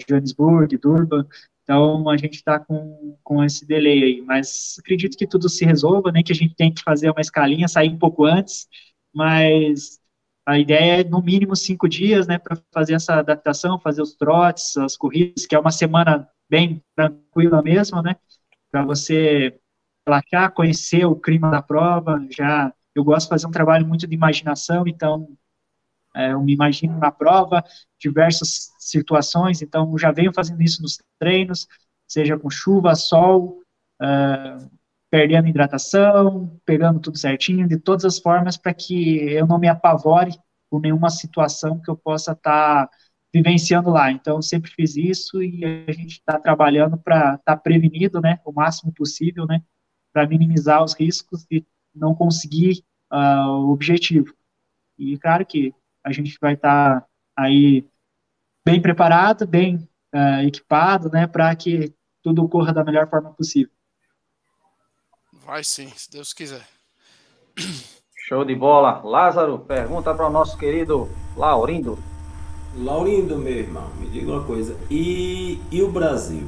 Johannesburg, Durban. Então, a gente está com, com esse delay aí, mas acredito que tudo se resolva, nem que a gente tenha que fazer uma escalinha, sair um pouco antes, mas a ideia é, no mínimo, cinco dias, né, para fazer essa adaptação, fazer os trotes, as corridas, que é uma semana bem tranquila mesmo, né, para você relaxar, conhecer o clima da prova, já, eu gosto de fazer um trabalho muito de imaginação, então, eu me imagino na prova, diversas situações, então já venho fazendo isso nos treinos, seja com chuva, sol, uh, perdendo hidratação, pegando tudo certinho, de todas as formas, para que eu não me apavore por nenhuma situação que eu possa estar tá vivenciando lá. Então, sempre fiz isso e a gente está trabalhando para estar tá prevenido, né, o máximo possível, né, para minimizar os riscos de não conseguir uh, o objetivo. E claro que a gente vai estar tá aí bem preparado, bem uh, equipado, né, para que tudo ocorra da melhor forma possível. Vai sim, se Deus quiser. Show de bola. Lázaro, pergunta para o nosso querido Laurindo. Laurindo, meu irmão, me diga uma coisa. E, e o Brasil?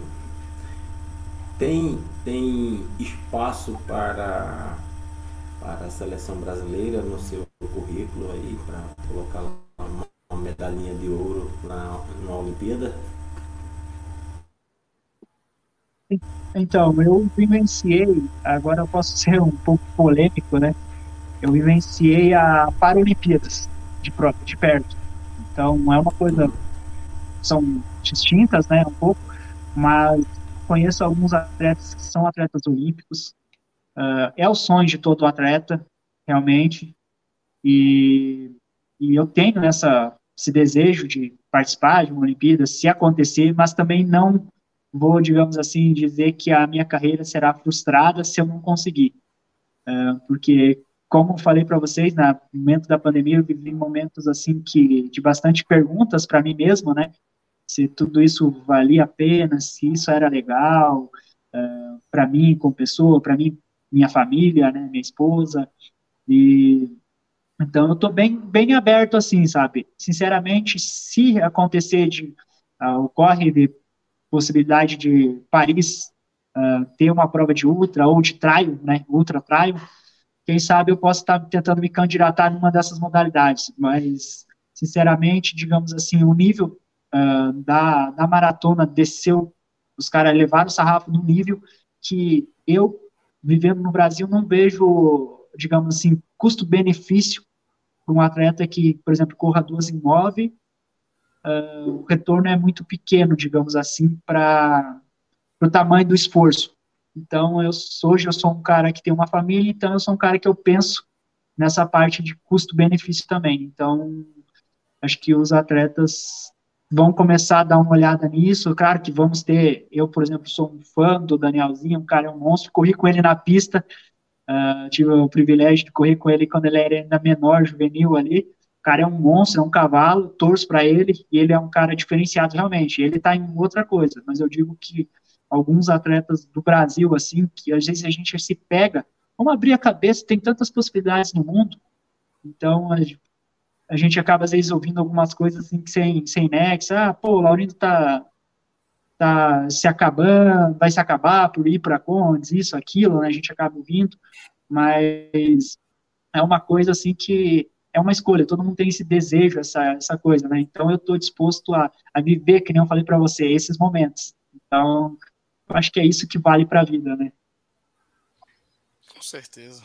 Tem, tem espaço para, para a seleção brasileira no seu currículo aí, para colocar uma, uma medalhinha de ouro na, na Olimpíada? Então, eu vivenciei, agora eu posso ser um pouco polêmico, né? Eu vivenciei a Paralimpíadas de, de perto. Então, é uma coisa. São distintas, né? Um pouco, mas conheço alguns atletas que são atletas olímpicos. Uh, é o sonho de todo atleta, realmente. E, e eu tenho essa, esse desejo de participar de uma Olimpíada, se acontecer, mas também não vou, digamos assim, dizer que a minha carreira será frustrada se eu não conseguir. Uh, porque, como falei para vocês, no momento da pandemia, eu vivi momentos assim que de bastante perguntas para mim mesmo, né? Se tudo isso valia a pena, se isso era legal uh, ah, para mim como pessoa, para mim, minha família, né? Minha esposa. E então eu estou bem, bem aberto assim, sabe? Sinceramente, se acontecer de uh, ocorre de possibilidade de Paris uh, ter uma prova de ultra ou de trail, né, ultra trail, quem sabe eu posso estar tentando me candidatar numa dessas modalidades, mas, sinceramente, digamos assim, o nível uh, da, da maratona desceu, os caras levaram o sarrafo num nível que eu, vivendo no Brasil, não vejo, digamos assim, custo-benefício para um atleta que, por exemplo, corra duas em nove uh, o retorno é muito pequeno, digamos assim, para o tamanho do esforço. Então, eu, hoje eu sou um cara que tem uma família, então eu sou um cara que eu penso nessa parte de custo-benefício também. Então, acho que os atletas vão começar a dar uma olhada nisso. Claro que vamos ter, eu, por exemplo, sou um fã do Danielzinho, um cara é um monstro, corri com ele na pista, uh, tive o privilégio de correr com ele quando ele era ainda menor, juvenil ali, cara é um monstro, é um cavalo, torço para ele, e ele é um cara diferenciado realmente. Ele está em outra coisa, mas eu digo que alguns atletas do Brasil, assim, que às vezes a gente se pega, vamos abrir a cabeça, tem tantas possibilidades no mundo, então a, a gente acaba às vezes ouvindo algumas coisas assim sem, sem nexo, ah, pô, o Laurindo tá, tá se acabando, vai se acabar por ir para Condes, isso, aquilo, né, a gente acaba ouvindo, mas é uma coisa assim que é uma escolha, todo mundo tem esse desejo, essa, essa coisa, né? Então eu estou disposto a, a viver, que nem eu falei para você, esses momentos. Então, eu acho que é isso que vale para a vida, né? Com certeza.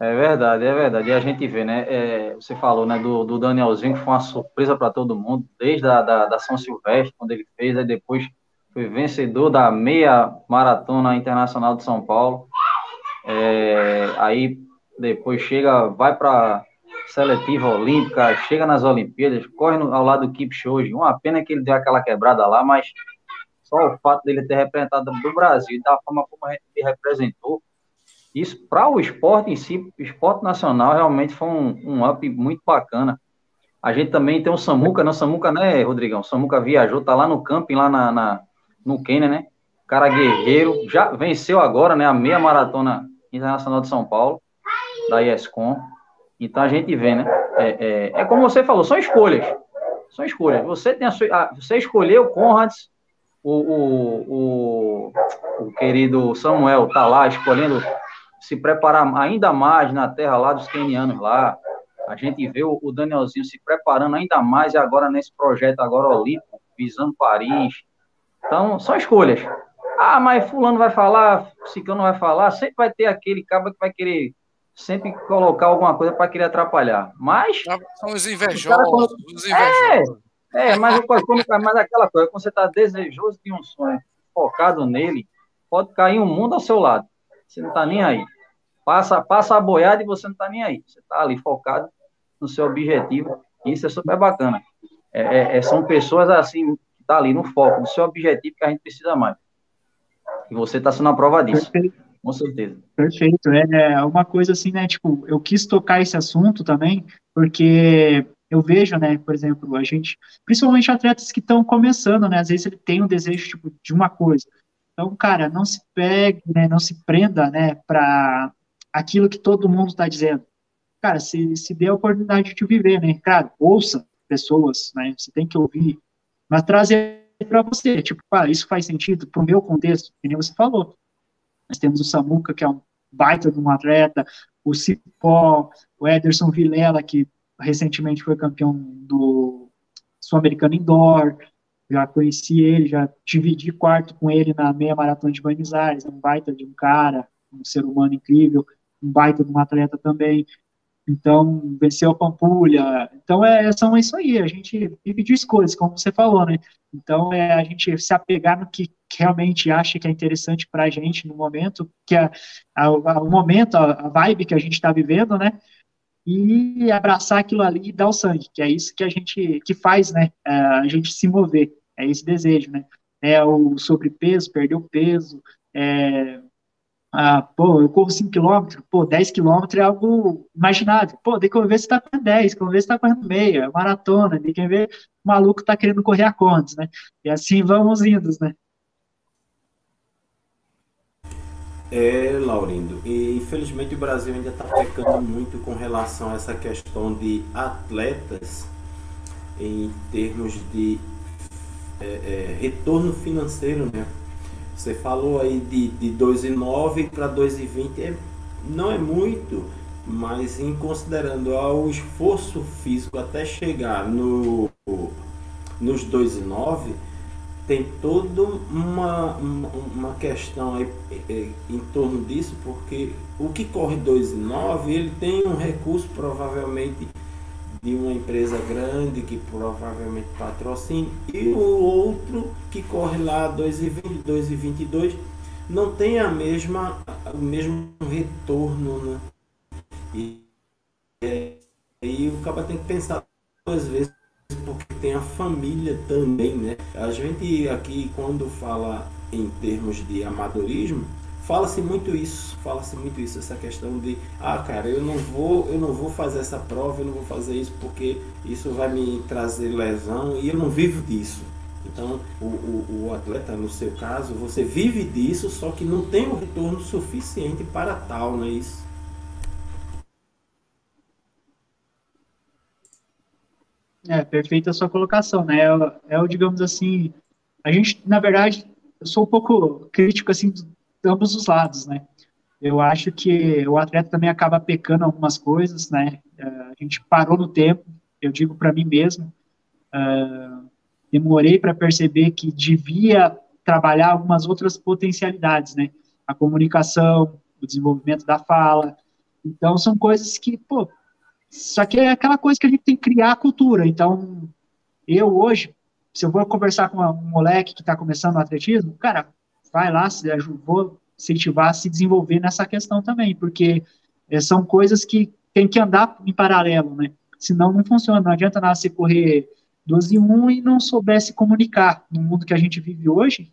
É verdade, é verdade. E a gente vê, né? É, você falou, né, do, do Danielzinho, que foi uma surpresa para todo mundo, desde a da, da São Silvestre, quando ele fez, aí depois foi vencedor da meia maratona internacional de São Paulo. É, aí depois chega, vai para seletiva olímpica, chega nas Olimpíadas, corre no, ao lado do Kipchoge. Uma pena que ele deu aquela quebrada lá, mas só o fato dele ter representado do Brasil, da forma como ele representou, isso para o esporte em si, o esporte nacional, realmente foi um, um up muito bacana. A gente também tem o Samuca, não, Samuca, né, Rodrigão? Samuca viajou, tá lá no camping, lá na, na no Quênia, né? Cara guerreiro, já venceu agora, né, a meia maratona internacional de São Paulo, da ESCOM. Então a gente vê, né? É, é, é, como você falou, são escolhas. São escolhas. Você tem a sua, a, você escolheu o Conrads, o, o, o, o, querido Samuel tá lá escolhendo se preparar ainda mais na terra lá dos kenianos lá. A gente vê o, Danielzinho se preparando ainda mais e agora nesse projeto agora olímpico, visando Paris. Então, são escolhas. Ah, mas fulano vai falar, ciclano vai falar, sempre vai ter aquele cabo que vai querer sempre colocar alguma coisa para querer atrapalhar. Mas. São os invejosos. Os invejosos. É, é mas, quando, mas aquela coisa, quando você está desejoso de um sonho, focado nele, pode cair um mundo ao seu lado. Você não está nem aí. Passa, passa a boiada e você não está nem aí. Você está ali focado no seu objetivo. Isso é super bacana. É, é, é são pessoas assim, que tá ali no foco do seu objetivo que a gente precisa mais. E você está sendo a prova disso. Perfeito. Com certeza. Perfeito. É, é uma coisa assim, né? Tipo, eu quis tocar esse assunto também, porque eu vejo, né, por exemplo, a gente, principalmente atletas que estão começando, né, às vezes ele tem um desejo tipo, de uma coisa. Então, cara, não se pegue, né, não se prenda, né, para aquilo que todo mundo está dizendo. Cara, se, se dê a oportunidade de viver, né, cara, ouça pessoas, né, você tem que ouvir, mas trazer para você, tipo, ah, isso faz sentido para o meu contexto, que nem você falou. Nós temos o Samuca, que é um baita de um atleta, o Cipó, o Ederson Vilela, que recentemente foi campeão do Sul-Americano Indoor, já conheci ele, já dividi quarto com ele na meia maratona de Buenos Aires, é um baita de um cara, um ser humano incrível, um baita de um atleta também, então venceu a Pampulha, então é, são isso aí, a gente vive de escolhas, como você falou, né, então é a gente se apegar no que realmente acha que é interessante para a gente no momento, que é o momento, a, a vibe que a gente está vivendo, né, e abraçar aquilo ali e dar o sangue, que é isso que a gente que faz, né, é, a gente se mover, é esse desejo, né, é o sobrepeso, perder o peso, é, ah, pô, eu corro 5 km, pô, 10 km é algo imaginável, pô, tem que ver se tá correndo 10, tem que ver se tá correndo meia, maratona, tem que ver o maluco tá querendo correr a contas, né, e assim vamos indo, né. É, Laurindo, e infelizmente o Brasil ainda está pecando muito com relação a essa questão de atletas em termos de é, é, retorno financeiro, né? Você falou aí de, de 2,9 para 2,20, é, não é muito, mas em considerando ao esforço físico até chegar no, nos 2,9, tem toda uma, uma, uma questão aí, é, em torno disso, porque o que corre 2,9 ele tem um recurso provavelmente de uma empresa grande que provavelmente patrocina e o outro que corre lá 2,20, 2,22 não tem a mesma, o mesmo retorno. Né? E, e o cara tem que pensar duas vezes porque tem a família também, né? A gente aqui quando fala em termos de amadorismo, fala-se muito isso, fala-se muito isso, essa questão de, ah, cara, eu não vou, eu não vou fazer essa prova, eu não vou fazer isso porque isso vai me trazer lesão e eu não vivo disso. Então, o, o, o atleta, no seu caso, você vive disso, só que não tem o um retorno suficiente para tal, não é isso? É, perfeita a sua colocação, né? É, é, digamos assim, a gente, na verdade, eu sou um pouco crítico, assim, ambos os lados, né? Eu acho que o atleta também acaba pecando algumas coisas, né? É, a gente parou no tempo, eu digo para mim mesmo, uh, demorei para perceber que devia trabalhar algumas outras potencialidades, né? A comunicação, o desenvolvimento da fala. Então, são coisas que, pô, só que é aquela coisa que a gente tem que criar a cultura. Então, eu hoje, se eu vou conversar com um moleque que está começando no atletismo, cara, vai lá, vou incentivar a se desenvolver nessa questão também, porque é, são coisas que tem que andar em paralelo, né? Senão não funciona. Não adianta nada você correr 12 e 1 e não souber se comunicar. No mundo que a gente vive hoje,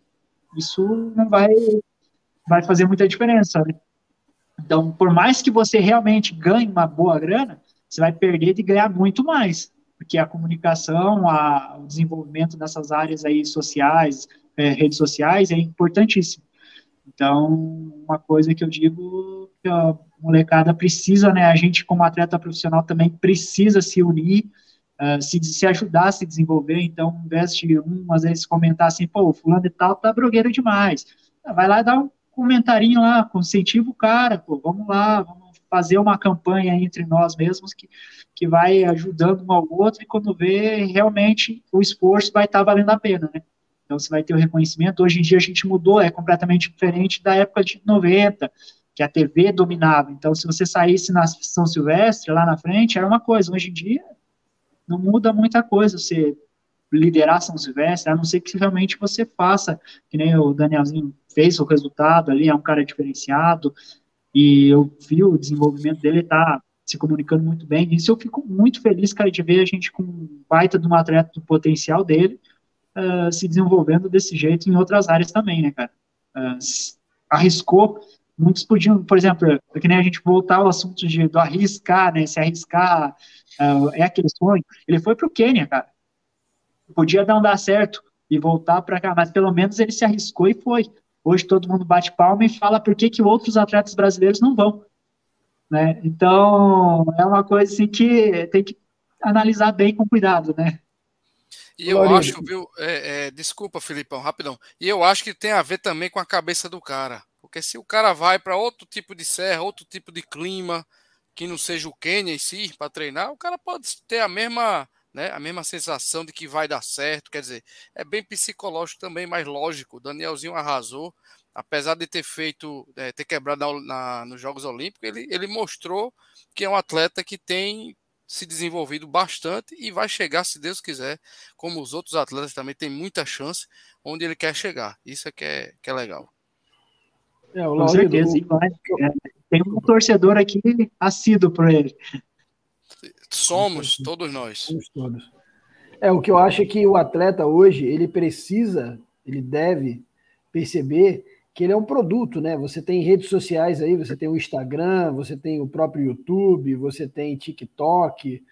isso não vai, vai fazer muita diferença, né? Então, por mais que você realmente ganhe uma boa grana, você vai perder de ganhar muito mais, porque a comunicação, a, o desenvolvimento dessas áreas aí sociais, é, redes sociais, é importantíssimo. Então, uma coisa que eu digo que a molecada precisa, né, a gente como atleta profissional também precisa se unir, uh, se, se ajudar se desenvolver, então, de um, às vezes, comentar assim, pô, fulano e tal tá blogueiro demais, vai lá e dá um comentarinho lá, incentiva o cara, pô, vamos lá, vamos fazer uma campanha entre nós mesmos que, que vai ajudando um ao outro e quando vê, realmente o esforço vai estar tá valendo a pena, né? Então você vai ter o reconhecimento. Hoje em dia a gente mudou, é completamente diferente da época de 90, que a TV dominava. Então, se você saísse na São Silvestre, lá na frente, era uma coisa. Hoje em dia, não muda muita coisa você liderar São Silvestre, a não ser que realmente você faça, que nem o Danielzinho fez o resultado ali, é um cara diferenciado, e eu vi o desenvolvimento dele, tá se comunicando muito bem, isso eu fico muito feliz, cara, de ver a gente com um baita de um atleta do potencial dele, uh, se desenvolvendo desse jeito em outras áreas também, né, cara. Uh, arriscou, muitos podiam, por exemplo, é que nem a gente voltar ao assunto de, do arriscar, né, se arriscar uh, é aquele sonho, ele foi pro Quênia, cara. Podia não dar certo e voltar para cá, mas pelo menos ele se arriscou e foi. Hoje todo mundo bate palma e fala por que, que outros atletas brasileiros não vão. Né? Então, é uma coisa assim que tem que analisar bem com cuidado, né? E eu acho, viu, é, é, desculpa, Filipão, rapidão. E eu acho que tem a ver também com a cabeça do cara. Porque se o cara vai para outro tipo de serra, outro tipo de clima, que não seja o Quênia em si, para treinar, o cara pode ter a mesma, né, a mesma sensação de que vai dar certo. Quer dizer, é bem psicológico também, mais lógico. O Danielzinho arrasou apesar de ter feito, é, ter quebrado na, na, nos Jogos Olímpicos, ele, ele mostrou que é um atleta que tem se desenvolvido bastante e vai chegar, se Deus quiser, como os outros atletas também tem muita chance onde ele quer chegar. Isso é que é, que é legal. É, o Com certeza, vai. É, tem um torcedor aqui assíduo por ele. Somos, todos nós. Somos todos. É, o que eu acho é que o atleta hoje, ele precisa, ele deve perceber que ele é um produto, né? Você tem redes sociais aí, você tem o Instagram, você tem o próprio YouTube, você tem TikTok,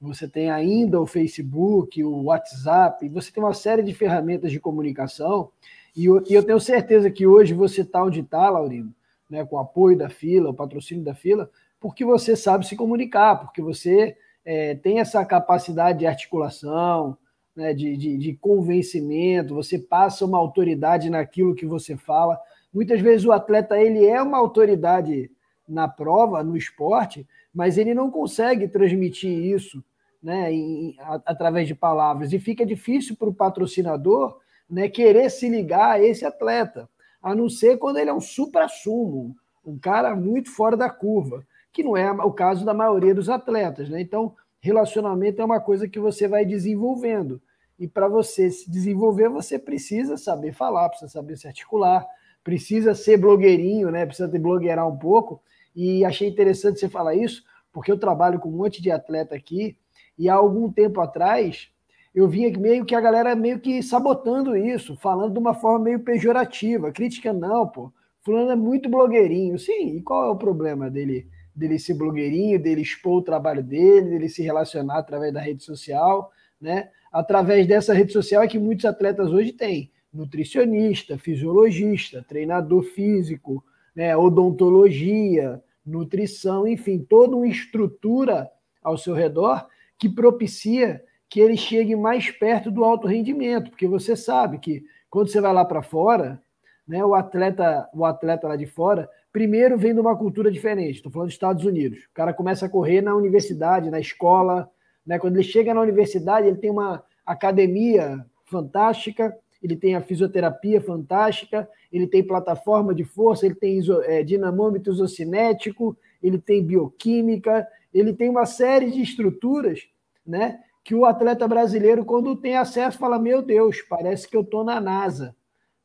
você tem ainda o Facebook, o WhatsApp, você tem uma série de ferramentas de comunicação. E eu, e eu tenho certeza que hoje você está onde está, Laurino, né, com o apoio da fila, o patrocínio da fila, porque você sabe se comunicar, porque você é, tem essa capacidade de articulação, né, de, de, de convencimento, você passa uma autoridade naquilo que você fala. Muitas vezes o atleta ele é uma autoridade na prova, no esporte, mas ele não consegue transmitir isso né, em, a, através de palavras. E fica difícil para o patrocinador né, querer se ligar a esse atleta, a não ser quando ele é um supra-sumo, um cara muito fora da curva, que não é o caso da maioria dos atletas. Né? Então, relacionamento é uma coisa que você vai desenvolvendo. E para você se desenvolver, você precisa saber falar, precisa saber se articular, precisa ser blogueirinho, né? Precisa ter blogueirar um pouco. E achei interessante você falar isso, porque eu trabalho com um monte de atleta aqui, e há algum tempo atrás eu vinha meio que a galera meio que sabotando isso, falando de uma forma meio pejorativa, crítica não, pô. Fulano é muito blogueirinho. Sim, e qual é o problema dele dele ser blogueirinho, dele expor o trabalho dele, dele se relacionar através da rede social, né? Através dessa rede social é que muitos atletas hoje têm nutricionista, fisiologista, treinador físico, né, odontologia, nutrição, enfim, toda uma estrutura ao seu redor que propicia que ele chegue mais perto do alto rendimento, porque você sabe que quando você vai lá para fora, né, o atleta, o atleta lá de fora, primeiro vem de uma cultura diferente. Estou falando dos Estados Unidos. O cara começa a correr na universidade, na escola, né? Quando ele chega na universidade, ele tem uma academia fantástica, ele tem a fisioterapia fantástica, ele tem plataforma de força, ele tem iso, é, dinamômetro isocinético, ele tem bioquímica, ele tem uma série de estruturas, né? Que o atleta brasileiro, quando tem acesso, fala: Meu Deus, parece que eu estou na NASA,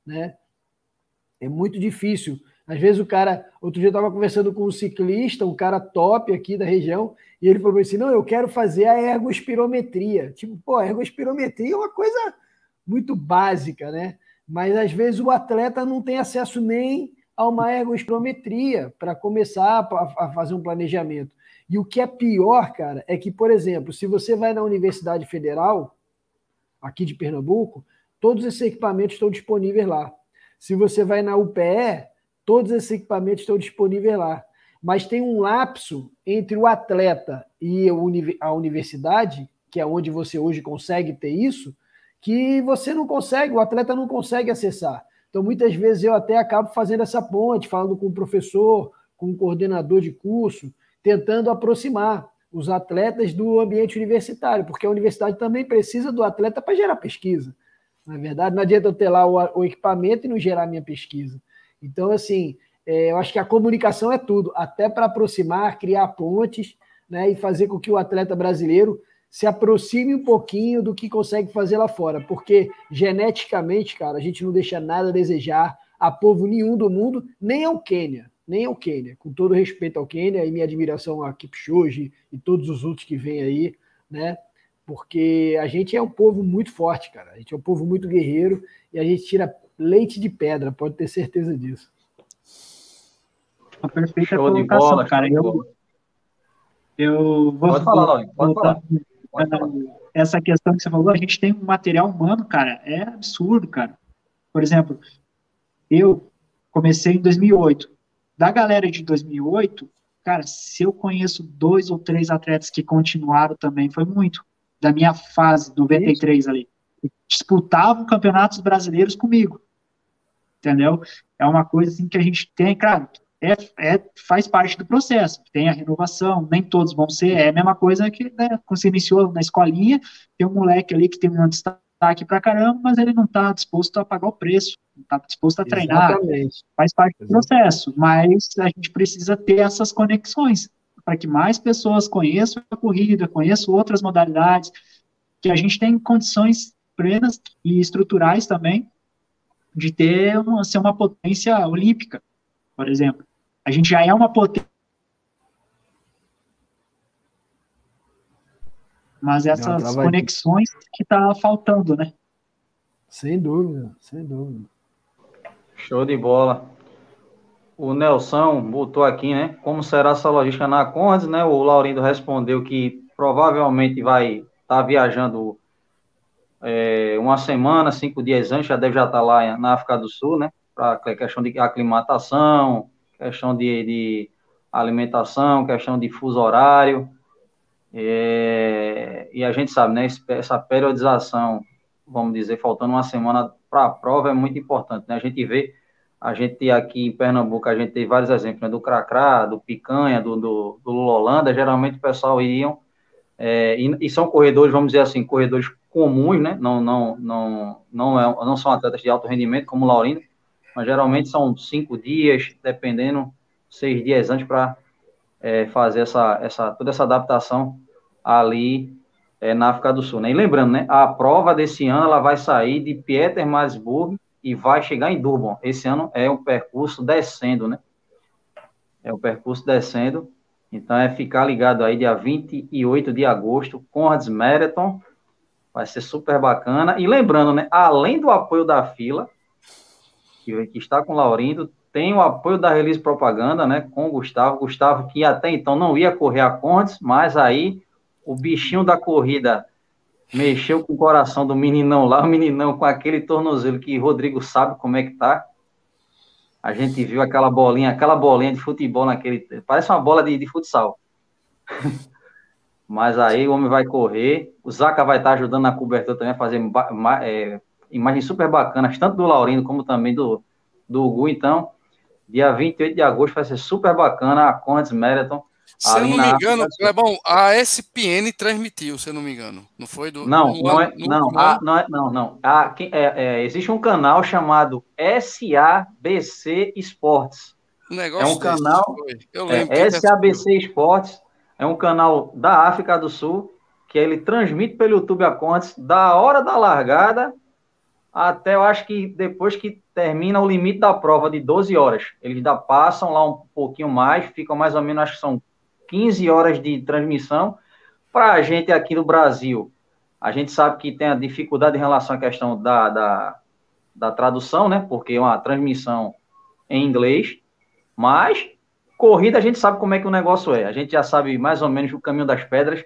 né? É muito difícil. Às vezes o cara. Outro dia eu estava conversando com um ciclista, um cara top aqui da região, e ele falou assim: não, eu quero fazer a ergospirometria. Tipo, pô, a ergospirometria é uma coisa muito básica, né? Mas às vezes o atleta não tem acesso nem a uma ergospirometria para começar a fazer um planejamento. E o que é pior, cara, é que, por exemplo, se você vai na Universidade Federal, aqui de Pernambuco, todos esses equipamentos estão disponíveis lá. Se você vai na UPE, todos esses equipamentos estão disponíveis lá mas tem um lapso entre o atleta e a universidade, que é onde você hoje consegue ter isso, que você não consegue, o atleta não consegue acessar. Então, muitas vezes eu até acabo fazendo essa ponte, falando com o professor, com o coordenador de curso, tentando aproximar os atletas do ambiente universitário, porque a universidade também precisa do atleta para gerar pesquisa. Na é verdade, não adianta eu ter lá o, equipamento e não gerar minha pesquisa. Então, assim, é, eu acho que a comunicação é tudo, até para aproximar, criar pontes, né, e fazer com que o atleta brasileiro se aproxime um pouquinho do que consegue fazer lá fora, porque geneticamente, cara, a gente não deixa nada a desejar a povo nenhum do mundo, nem ao Quênia, nem ao Quênia. Com todo respeito ao Quênia e minha admiração a Kipchoge e todos os outros que vêm aí, né? Porque a gente é um povo muito forte, cara. A gente é um povo muito guerreiro e a gente tira leite de pedra, pode ter certeza disso. Uma perfeita show colocação, bola, cara. Eu, eu vou. Pode falar, Lauren, pode falar. Essa questão que você falou, a gente tem um material humano, cara, é absurdo, cara. Por exemplo, eu comecei em 2008. Da galera de 2008, cara, se eu conheço dois ou três atletas que continuaram também, foi muito. Da minha fase, 93 ali. Disputavam campeonatos brasileiros comigo. Entendeu? É uma coisa assim que a gente tem, cara, é, é, faz parte do processo. Tem a renovação, nem todos vão ser. É a mesma coisa que né, quando você iniciou na escolinha, tem um moleque ali que tem um destaque pra caramba, mas ele não está disposto a pagar o preço, não está disposto a treinar. Exatamente. Faz parte do processo, mas a gente precisa ter essas conexões para que mais pessoas conheçam a corrida, conheçam outras modalidades, que a gente tem condições plenas e estruturais também de ter uma, ser uma potência olímpica, por exemplo. A gente já é uma potência. Mas essas conexões aqui. que tá faltando, né? Sem dúvida, sem dúvida. Show de bola. O Nelson botou aqui, né? Como será essa logística na Condes, né? O Laurindo respondeu que provavelmente vai estar tá viajando é, uma semana, cinco dias antes, já deve já estar tá lá na África do Sul, né? Para questão de aclimatação, questão de, de alimentação, questão de fuso horário. É, e a gente sabe, né, essa periodização, vamos dizer, faltando uma semana para a prova é muito importante, né? A gente vê, a gente aqui em Pernambuco, a gente tem vários exemplos, né, do Cracrá, do Picanha, do, do, do Lulolanda, geralmente o pessoal iriam, é, e, e, são corredores, vamos dizer assim, corredores comuns, né, não, não, não, não, é, não são atletas de alto rendimento, como o Laurindo, mas geralmente são cinco dias, dependendo, seis dias antes para é, fazer essa, essa, toda essa adaptação ali é, na África do Sul. Né? E lembrando, né, a prova desse ano ela vai sair de Pietermaritzburg e vai chegar em Durban. Esse ano é um percurso descendo, né? É um percurso descendo. Então é ficar ligado aí dia 28 de agosto, Conrads Marathon. Vai ser super bacana. E lembrando, né, além do apoio da fila, que, que está com o Laurindo, tem o apoio da Release Propaganda, né, com o Gustavo. Gustavo, que até então não ia correr a Condes, mas aí o bichinho da corrida mexeu com o coração do meninão lá, o meninão com aquele tornozelo que Rodrigo sabe como é que tá. A gente viu aquela bolinha, aquela bolinha de futebol naquele. Parece uma bola de, de futsal. Mas aí o homem vai correr. O Zaca vai estar ajudando na cobertura também a fazer é, imagens super bacanas, tanto do Laurindo como também do, do Hugo. Então, dia 28 de agosto vai ser super bacana a Condes Marathon. Se eu não me engano, Clebão, a SPN transmitiu, se eu não me engano. Não foi do. Não, não, é, não, a, não, é, não, não. A, é, é, existe um canal chamado SABC Esportes. Um é um canal. Eu lembro. É, SABC Esportes é um canal da África do Sul que ele transmite pelo YouTube a Contes da hora da largada até eu acho que depois que termina o limite da prova de 12 horas. Eles ainda passam lá um pouquinho mais, ficam mais ou menos, acho que são 15 horas de transmissão. Para a gente aqui no Brasil, a gente sabe que tem a dificuldade em relação à questão da, da, da tradução, né? Porque é uma transmissão em inglês, mas corrida a gente sabe como é que o negócio é. A gente já sabe mais ou menos o caminho das pedras.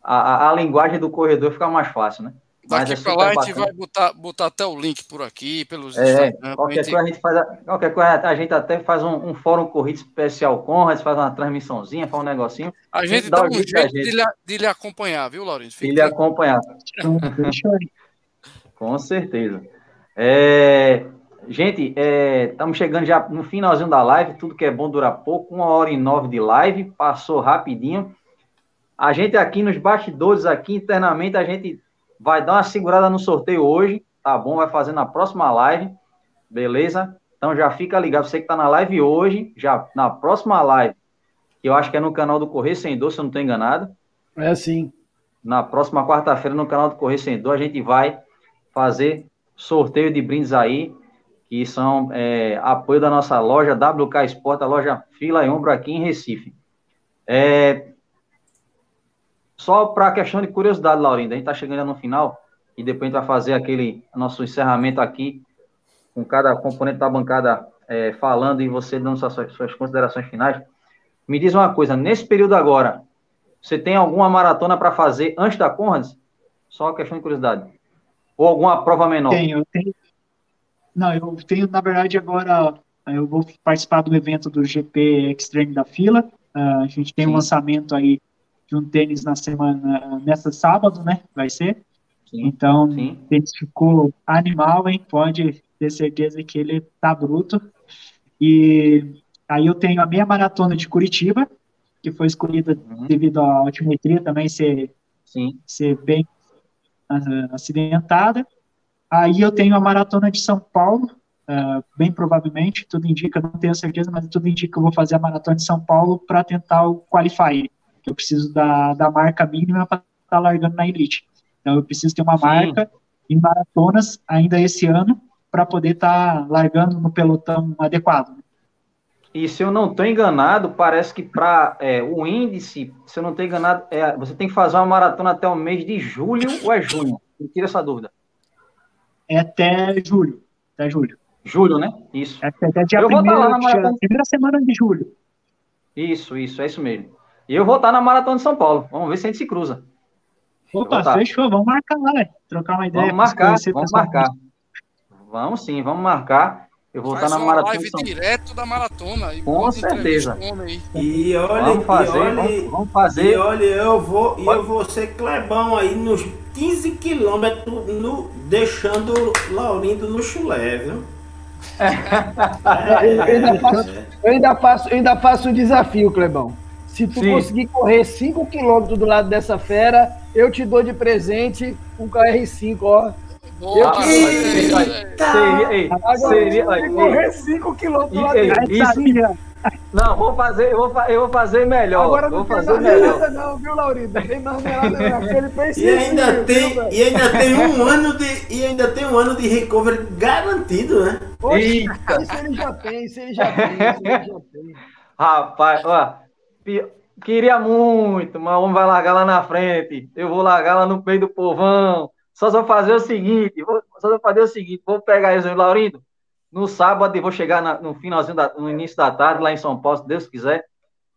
A, a, a linguagem do corredor fica mais fácil, né? Daqui é para lá a gente vai botar, botar até o link por aqui, pelos é, qualquer, gente... coisa a gente faz, qualquer coisa a gente até faz um, um fórum corrido especial com, a gente faz uma transmissãozinha, faz um negocinho. A gente dá um jeito gente. De, lhe, de lhe acompanhar, viu, Laurencio? De lhe acompanhar. com certeza. É, gente, estamos é, chegando já no finalzinho da live, tudo que é bom dura pouco, uma hora e nove de live, passou rapidinho. A gente aqui nos bastidores, aqui internamente, a gente vai dar uma segurada no sorteio hoje, tá bom? Vai fazer na próxima live, beleza? Então já fica ligado, você que está na live hoje, já na próxima live, que eu acho que é no canal do Correio Sem Dor, se eu não estou enganado. É sim. Na próxima quarta-feira, no canal do Correio Sem Dor, a gente vai fazer sorteio de brindes aí, que são é, apoio da nossa loja WK Sport, a loja Fila e Ombro aqui em Recife. É, só para questão de curiosidade, Laurinda, a gente está chegando no final e depois a gente vai fazer aquele nosso encerramento aqui, com cada componente da bancada é, falando e você dando suas, suas considerações finais. Me diz uma coisa, nesse período agora, você tem alguma maratona para fazer antes da Conrads? Só uma questão de curiosidade. Ou alguma prova menor? Tenho, eu tenho. Não, eu tenho, na verdade, agora eu vou participar do evento do GP Extreme da Fila. Uh, a gente tem Sim. um lançamento aí de um tênis na semana, nessa sábado, né? Vai ser. Sim. Então, Sim. ele ficou animal, hein? Pode ter certeza que ele tá bruto. E aí eu tenho a meia maratona de Curitiba, que foi escolhida uhum. devido à altimetria também ser, Sim. ser bem uh, acidentada. Aí eu tenho a maratona de São Paulo, uh, bem provavelmente, tudo indica, não tenho certeza, mas tudo indica que eu vou fazer a maratona de São Paulo para tentar o qualify. Eu preciso da, da marca mínima para estar tá largando na elite. Então eu preciso ter uma Sim. marca em maratonas ainda esse ano para poder estar tá largando no pelotão adequado. E se eu não estou enganado, parece que para é, o índice, se eu não estou enganado, é, você tem que fazer uma maratona até o mês de julho ou é junho? Me tira essa dúvida. É até julho. Até julho. Julho, né? Isso. É até dia eu primeiro, vou estar lá na maratona... primeira semana de julho. Isso, isso, é isso mesmo. E eu vou estar na maratona de São Paulo. Vamos ver se a gente se cruza. Opa, fechou. Vamos marcar lá, né? Trocar uma ideia. Vamos marcar, vamos marcar. Vamos sim, vamos marcar. Eu vou estar na maratona. live São... direto da maratona. Com certeza. E olha, vamos fazer, e olha, vamos, vamos, fazer. E olha, eu vou, e eu vou ser Clebão aí nos 15 quilômetros, no, deixando Laurindo no chulé, viu? É, eu, ainda faço, eu, ainda faço, eu ainda faço um desafio, Clebão. Se tu Sim. conseguir correr 5 quilômetros do lado dessa fera, eu te dou de presente um KR5, ó. Eu queria. Seria. Correr 5 km lá dentro. Não, vou fazer, eu vou, eu vou fazer melhor. Agora não vou tem fazer melhor. não, viu, Laurindo? Tem marmelada não, aquele e ainda tem, viu, E ainda tem um ano de e ainda tem um ano de recovery garantido, né? Poxa, isso ele já tem, isso ele já tem, isso ele já tem. Rapaz, ó, queria muito, mas o homem vai largar lá na frente. Eu vou largar lá no meio do povão. Só vou fazer o seguinte, vou, só vou fazer o seguinte, vou pegar eles, Laurindo, no sábado e vou chegar na, no finalzinho, da, no início da tarde, lá em São Paulo, se Deus quiser.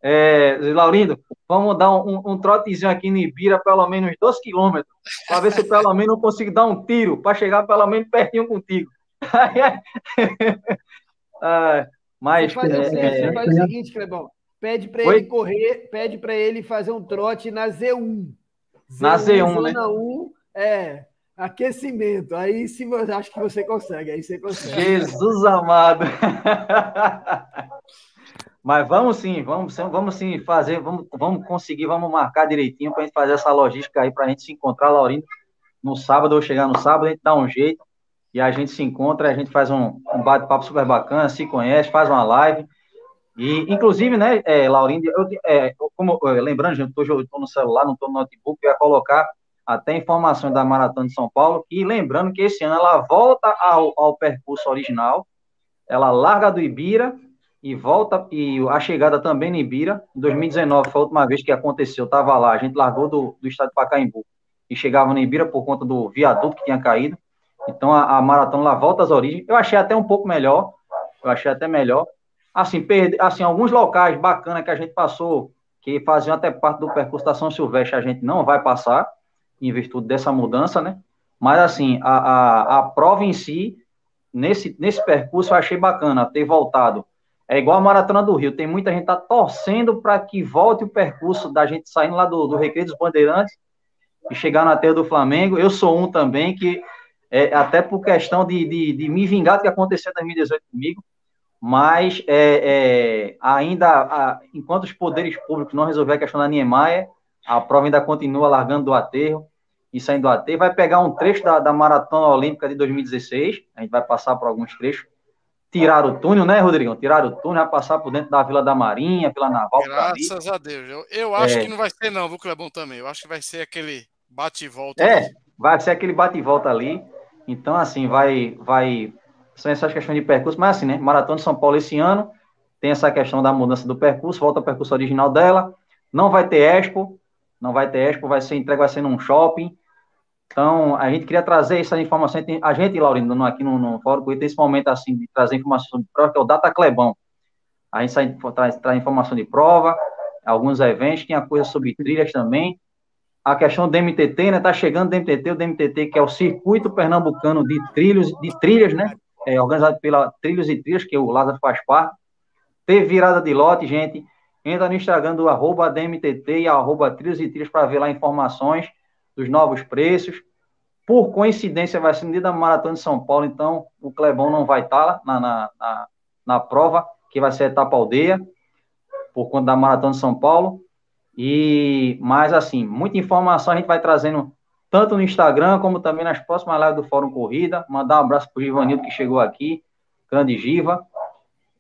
É, Laurindo, vamos dar um, um, trotezinho aqui no Ibira, pelo menos 2 quilômetros, para ver se pelo menos eu consigo dar um tiro, para chegar pelo menos pertinho contigo. ah, mas você faz, é, você é, faz o seguinte, Clebão, pede para ele correr, pede para ele fazer um trote na Z1. Z1 na Z1, né? 1, é, Aquecimento. Aí eu acho que você consegue. Aí você consegue. Jesus amado. Mas vamos sim, vamos, vamos sim fazer, vamos, vamos conseguir, vamos marcar direitinho para a gente fazer essa logística aí, para a gente se encontrar, Laurindo, no sábado, ou chegar no sábado, a gente dá um jeito e a gente se encontra, a gente faz um, um bate-papo super bacana, se conhece, faz uma live. E, inclusive, né, é, Laurindo, eu, é, como, lembrando, gente, eu estou no celular, não estou no notebook, eu ia colocar até informações da Maratona de São Paulo, e lembrando que esse ano ela volta ao, ao percurso original, ela larga do Ibira e volta, e a chegada também no Ibira, em 2019 foi a última vez que aconteceu, estava lá, a gente largou do, do estado de Pacaembu e chegava no Ibira por conta do viaduto que tinha caído, então a, a maratona lá volta às origens, eu achei até um pouco melhor, eu achei até melhor, assim, perde, assim alguns locais bacanas que a gente passou, que faziam até parte do percurso da São Silvestre, a gente não vai passar, em virtude dessa mudança, né? Mas, assim, a, a, a prova em si, nesse, nesse percurso, eu achei bacana ter voltado. É igual a Maratona do Rio, tem muita gente tá torcendo para que volte o percurso da gente saindo lá do, do Recreio dos Bandeirantes e chegar na terra do Flamengo. Eu sou um também que, é, até por questão de, de, de me vingar do que aconteceu em 2018 comigo, mas é, é, ainda, a, enquanto os poderes públicos não resolverem a questão da Niemeyer, a prova ainda continua largando do aterro e saindo do AT, vai pegar um trecho da, da Maratona Olímpica de 2016, a gente vai passar por alguns trechos, tiraram o túnel, né, Rodrigão? Tiraram o túnel, vai passar por dentro da Vila da Marinha, pela Naval. Graças a Deus. Eu, eu acho é. que não vai ser, não, viu, Clebão, também. Eu acho que vai ser aquele bate e volta. É, ali. vai ser aquele bate e volta ali. Então, assim, vai. vai são essas questões de percurso, mas assim, né? Maratona de São Paulo esse ano tem essa questão da mudança do percurso, volta ao percurso original dela. Não vai ter Expo, não vai ter Expo, vai ser entregue, vai ser num shopping. Então, a gente queria trazer essa informação. A gente, Laurindo, aqui no, no Fórum tem esse momento assim de trazer informação sobre prova, que é o Data Clebão. A gente sai, traz, traz informação de prova, alguns eventos, tem a coisa sobre trilhas também. A questão do MTT, né? Tá chegando o DMTT, o DMTT, que é o Circuito Pernambucano de Trilhos, de Trilhas, né? É, organizado pela Trilhos e Trilhas, que o Lázaro faz parte. Teve virada de lote, gente. Entra no Instagram do arroba DMTT e arroba Trilhos e Trilhas para ver lá informações dos novos preços. Por coincidência, vai ser no dia da Maratona de São Paulo, então o Clebão não vai estar lá na, na, na, na prova, que vai ser a etapa aldeia, por conta da Maratona de São Paulo. E mais assim, muita informação a gente vai trazendo tanto no Instagram como também nas próximas lives do Fórum Corrida. Mandar um abraço para o Givanildo que chegou aqui, grande Giva.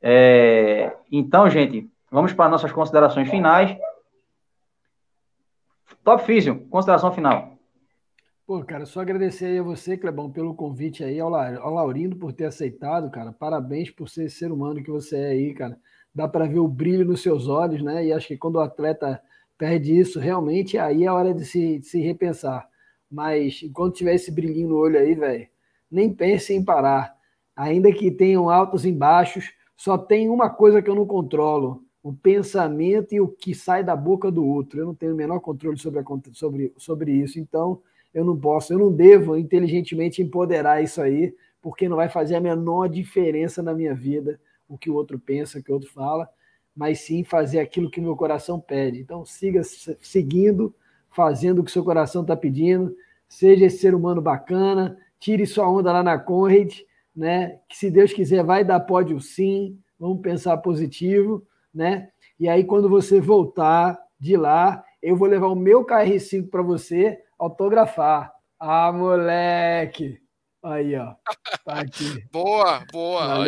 É, então, gente, vamos para nossas considerações finais. Top Físio, consideração final. Pô, cara, só agradecer aí a você, Clebão, pelo convite aí, ao, Laurindo por ter aceitado, cara. Parabéns por ser ser humano que você é aí, cara. Dá para ver o brilho nos seus olhos, né? E acho que quando o atleta perde isso, realmente aí é hora de se, de se repensar. Mas enquanto tiver esse brilhinho no olho aí, velho, nem pense em parar. Ainda que tenham altos e baixos, só tem uma coisa que eu não controlo: o pensamento e o que sai da boca do outro. Eu não tenho o menor controle sobre, a, sobre, sobre isso, então eu não posso, eu não devo inteligentemente empoderar isso aí, porque não vai fazer a menor diferença na minha vida o que o outro pensa, o que o outro fala, mas sim fazer aquilo que meu coração pede. Então siga seguindo, fazendo o que seu coração está pedindo, seja esse ser humano bacana, tire sua onda lá na Conrad, né? Que se Deus quiser vai dar pódio sim, vamos pensar positivo né? E aí, quando você voltar de lá, eu vou levar o meu KR5 para você autografar. Ah, moleque! Aí, ó. Tá aqui. boa, boa.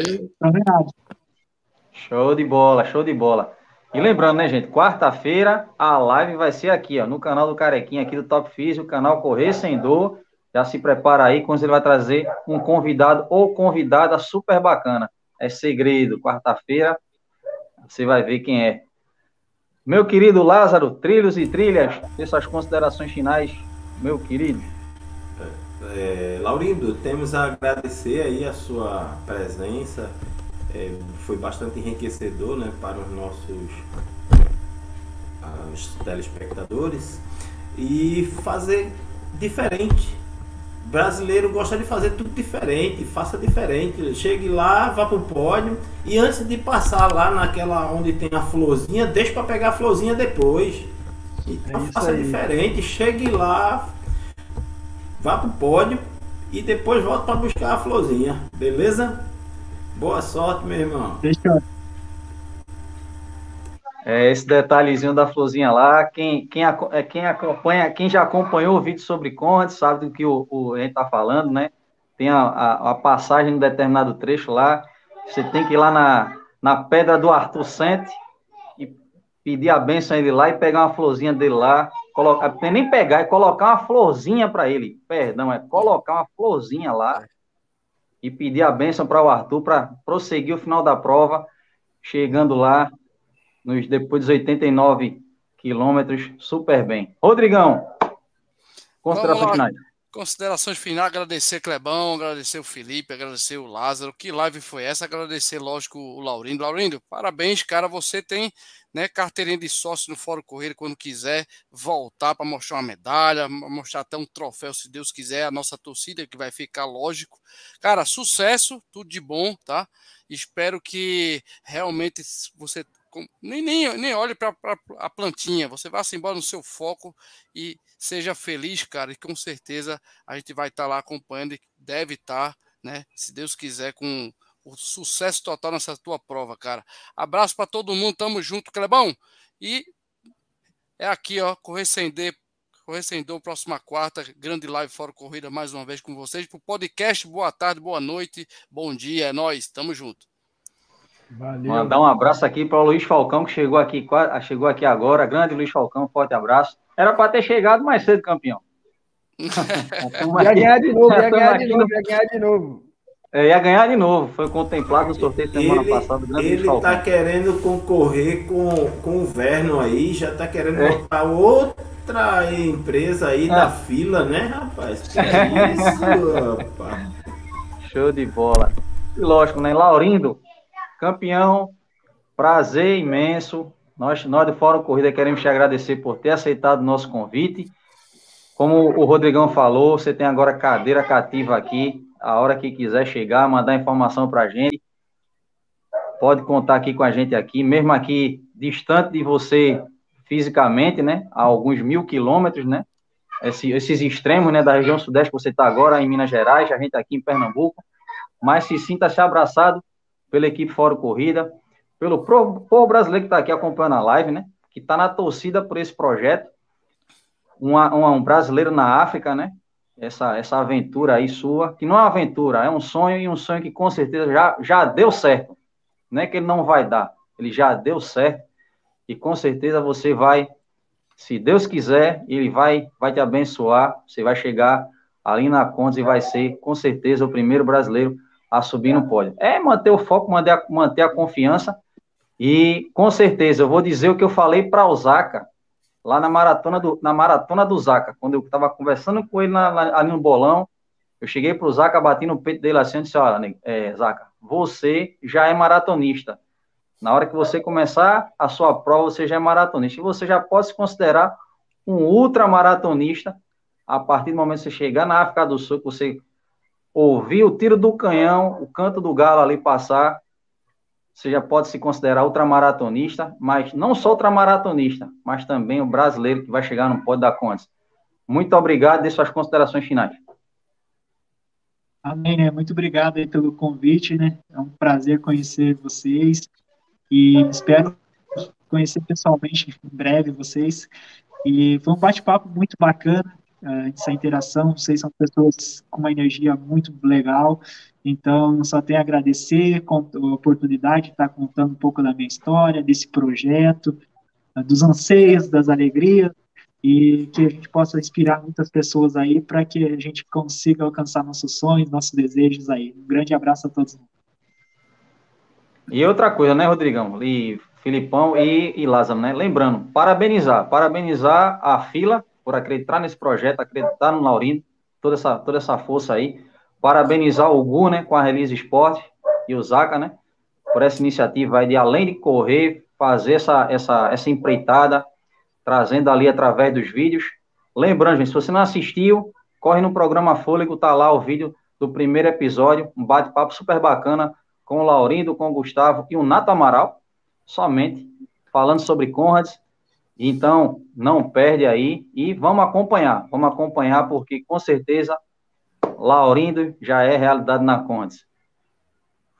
Show de bola, show de bola. E lembrando, né, gente, quarta-feira a live vai ser aqui, ó, no canal do Carequinha, aqui do Top Fizz, o canal Correr Sem Dor. Já se prepara aí, quando ele vai trazer um convidado ou convidada super bacana. É segredo, quarta-feira, você vai ver quem é. Meu querido Lázaro, trilhos e trilhas, e suas considerações finais, meu querido. É, Laurindo, temos a agradecer aí a sua presença. É, foi bastante enriquecedor né, para os nossos os telespectadores e fazer diferente brasileiro gosta de fazer tudo diferente, faça diferente. Chegue lá, vá pro pódio e antes de passar lá naquela onde tem a florzinha, deixe para pegar a florzinha depois. Então é faça aí. diferente, chegue lá, vá pro pódio e depois volta para buscar a florzinha, beleza? Boa sorte, meu irmão. Deixa é, esse detalhezinho da florzinha lá, quem, quem, é, quem acompanha, quem já acompanhou o vídeo sobre Conrad sabe do que o, o a gente está falando, né? Tem a, a, a, passagem de determinado trecho lá, você tem que ir lá na, na pedra do Arthur Sente e pedir a benção a ele lá e pegar uma florzinha dele lá, colocar, nem pegar, é colocar uma florzinha para ele, perdão, é colocar uma florzinha lá e pedir a benção para o Arthur para prosseguir o final da prova, chegando lá nos depois dos 89 quilômetros, super bem. Rodrigão, considerações finais. Considerações finais, agradecer Clebão, agradecer o Felipe, agradecer o Lázaro. Que live foi essa? Agradecer, lógico, o Laurindo. Laurindo, parabéns, cara. Você tem né, carteirinha de sócio no Fórum Correio quando quiser voltar para mostrar uma medalha, mostrar até um troféu, se Deus quiser, a nossa torcida que vai ficar lógico. Cara, sucesso, tudo de bom, tá? Espero que realmente você nem, nem, nem olhe para a plantinha, você vá se embora no seu foco e seja feliz, cara, e com certeza a gente vai estar tá lá acompanhando e deve estar, tá, né, se Deus quiser, com o sucesso total nessa tua prova, cara. Abraço para todo mundo, tamo junto, Clebão. E é aqui, ó, Correr Sem D, Correr Sem Dor, próxima quarta, grande live fora corrida mais uma vez com vocês, pro podcast. Boa tarde, boa noite, bom dia, é nós, tamo junto. Valeu. Mandar um abraço aqui para o Luiz Falcão, que chegou aqui, chegou aqui agora. Grande Luiz Falcão, forte abraço. Era para ter chegado mais cedo, campeão. ia ganhar de novo, ia ganhar de novo, ia ganhar de novo. É, ia ganhar de novo. Foi contemplado no sorteio semana ele, passada. Ele está querendo concorrer com, com o Verno aí, já está querendo é. botar outra empresa aí é. da fila, né, rapaz? Que é isso, rapaz. Show de bola. E lógico, né? Laurindo, campeão, prazer imenso. Nós, nós do Fórum Corrida queremos te agradecer por ter aceitado o nosso convite. Como o Rodrigão falou, você tem agora cadeira cativa aqui. A hora que quiser chegar, mandar informação para a gente, pode contar aqui com a gente aqui, mesmo aqui distante de você fisicamente, né, a alguns mil quilômetros, né, Esse, esses extremos, né, da região sudeste que você está agora, em Minas Gerais, a gente tá aqui em Pernambuco, mas se sinta-se abraçado pela equipe Fora Corrida, pelo povo brasileiro que está aqui acompanhando a live, né, que está na torcida por esse projeto, uma, uma, um brasileiro na África, né, essa, essa aventura aí sua, que não é uma aventura, é um sonho e um sonho que com certeza já, já deu certo. Não é que ele não vai dar, ele já deu certo. E com certeza você vai, se Deus quiser, ele vai, vai te abençoar, você vai chegar ali na Condes e vai ser com certeza o primeiro brasileiro a subir no pódio. É manter o foco, manter a, manter a confiança e com certeza eu vou dizer o que eu falei para o Zaca lá na maratona do, na maratona do Zaca, quando eu estava conversando com ele na, na, ali no bolão, eu cheguei para o Zaca, bati no peito dele assim e disse, olha, é, Zaca, você já é maratonista. Na hora que você começar a sua prova, você já é maratonista. E você já pode se considerar um ultramaratonista a partir do momento que você chegar na África do Sul, que você ouvir o tiro do canhão, o canto do galo ali passar, você já pode se considerar ultramaratonista, mas não só ultramaratonista, mas também o brasileiro que vai chegar no pódio da Condes. Muito obrigado e suas considerações finais. Amém, né? Muito obrigado aí pelo convite, né? É um prazer conhecer vocês e espero conhecer pessoalmente em breve vocês. E foi um bate-papo muito bacana, essa interação. Vocês são pessoas com uma energia muito legal então, só tenho a agradecer a oportunidade de estar contando um pouco da minha história, desse projeto, dos anseios, das alegrias, e que a gente possa inspirar muitas pessoas aí para que a gente consiga alcançar nossos sonhos, nossos desejos aí. Um grande abraço a todos. E outra coisa, né, Rodrigão? E Filipão e, e Lázaro, né? Lembrando, parabenizar, parabenizar a fila por acreditar nesse projeto, acreditar no Laurindo, toda essa, toda essa força aí. Parabenizar o Gu, né, com a Release Sport e o Zaca, né, por essa iniciativa aí de, além de correr, fazer essa, essa, essa empreitada, trazendo ali através dos vídeos. Lembrando, gente, se você não assistiu, corre no programa Fôlego, tá lá o vídeo do primeiro episódio, um bate-papo super bacana com o Laurindo, com o Gustavo e o Nato Amaral, somente falando sobre Conrads. Então, não perde aí e vamos acompanhar, vamos acompanhar porque com certeza Laurindo já é realidade na Condes.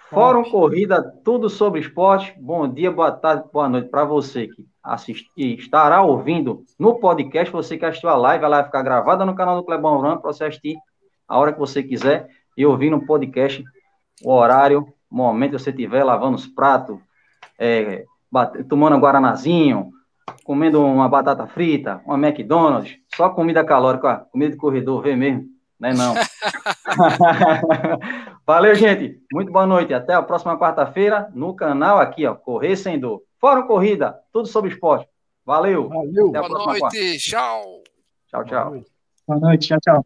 Fórum Corrida, tudo sobre esporte. Bom dia, boa tarde, boa noite para você que assistir, estará ouvindo no podcast. Você que assistiu a live, ela vai ficar gravada no canal do Clebão Run para você assistir a hora que você quiser e ouvir no podcast o horário, o momento que você estiver lavando os pratos, é, tomando um guaranazinho, comendo uma batata frita, uma McDonald's, só comida calórica, comida de corredor, vê mesmo. Né, não. Valeu, gente. Muito boa noite. Até a próxima quarta-feira no canal aqui, ó, Correr Sem Dor. Fórum Corrida, tudo sobre esporte. Valeu. Valeu. Até a boa noite. Quarta. Tchau. Tchau, tchau. Boa noite. Tchau, tchau.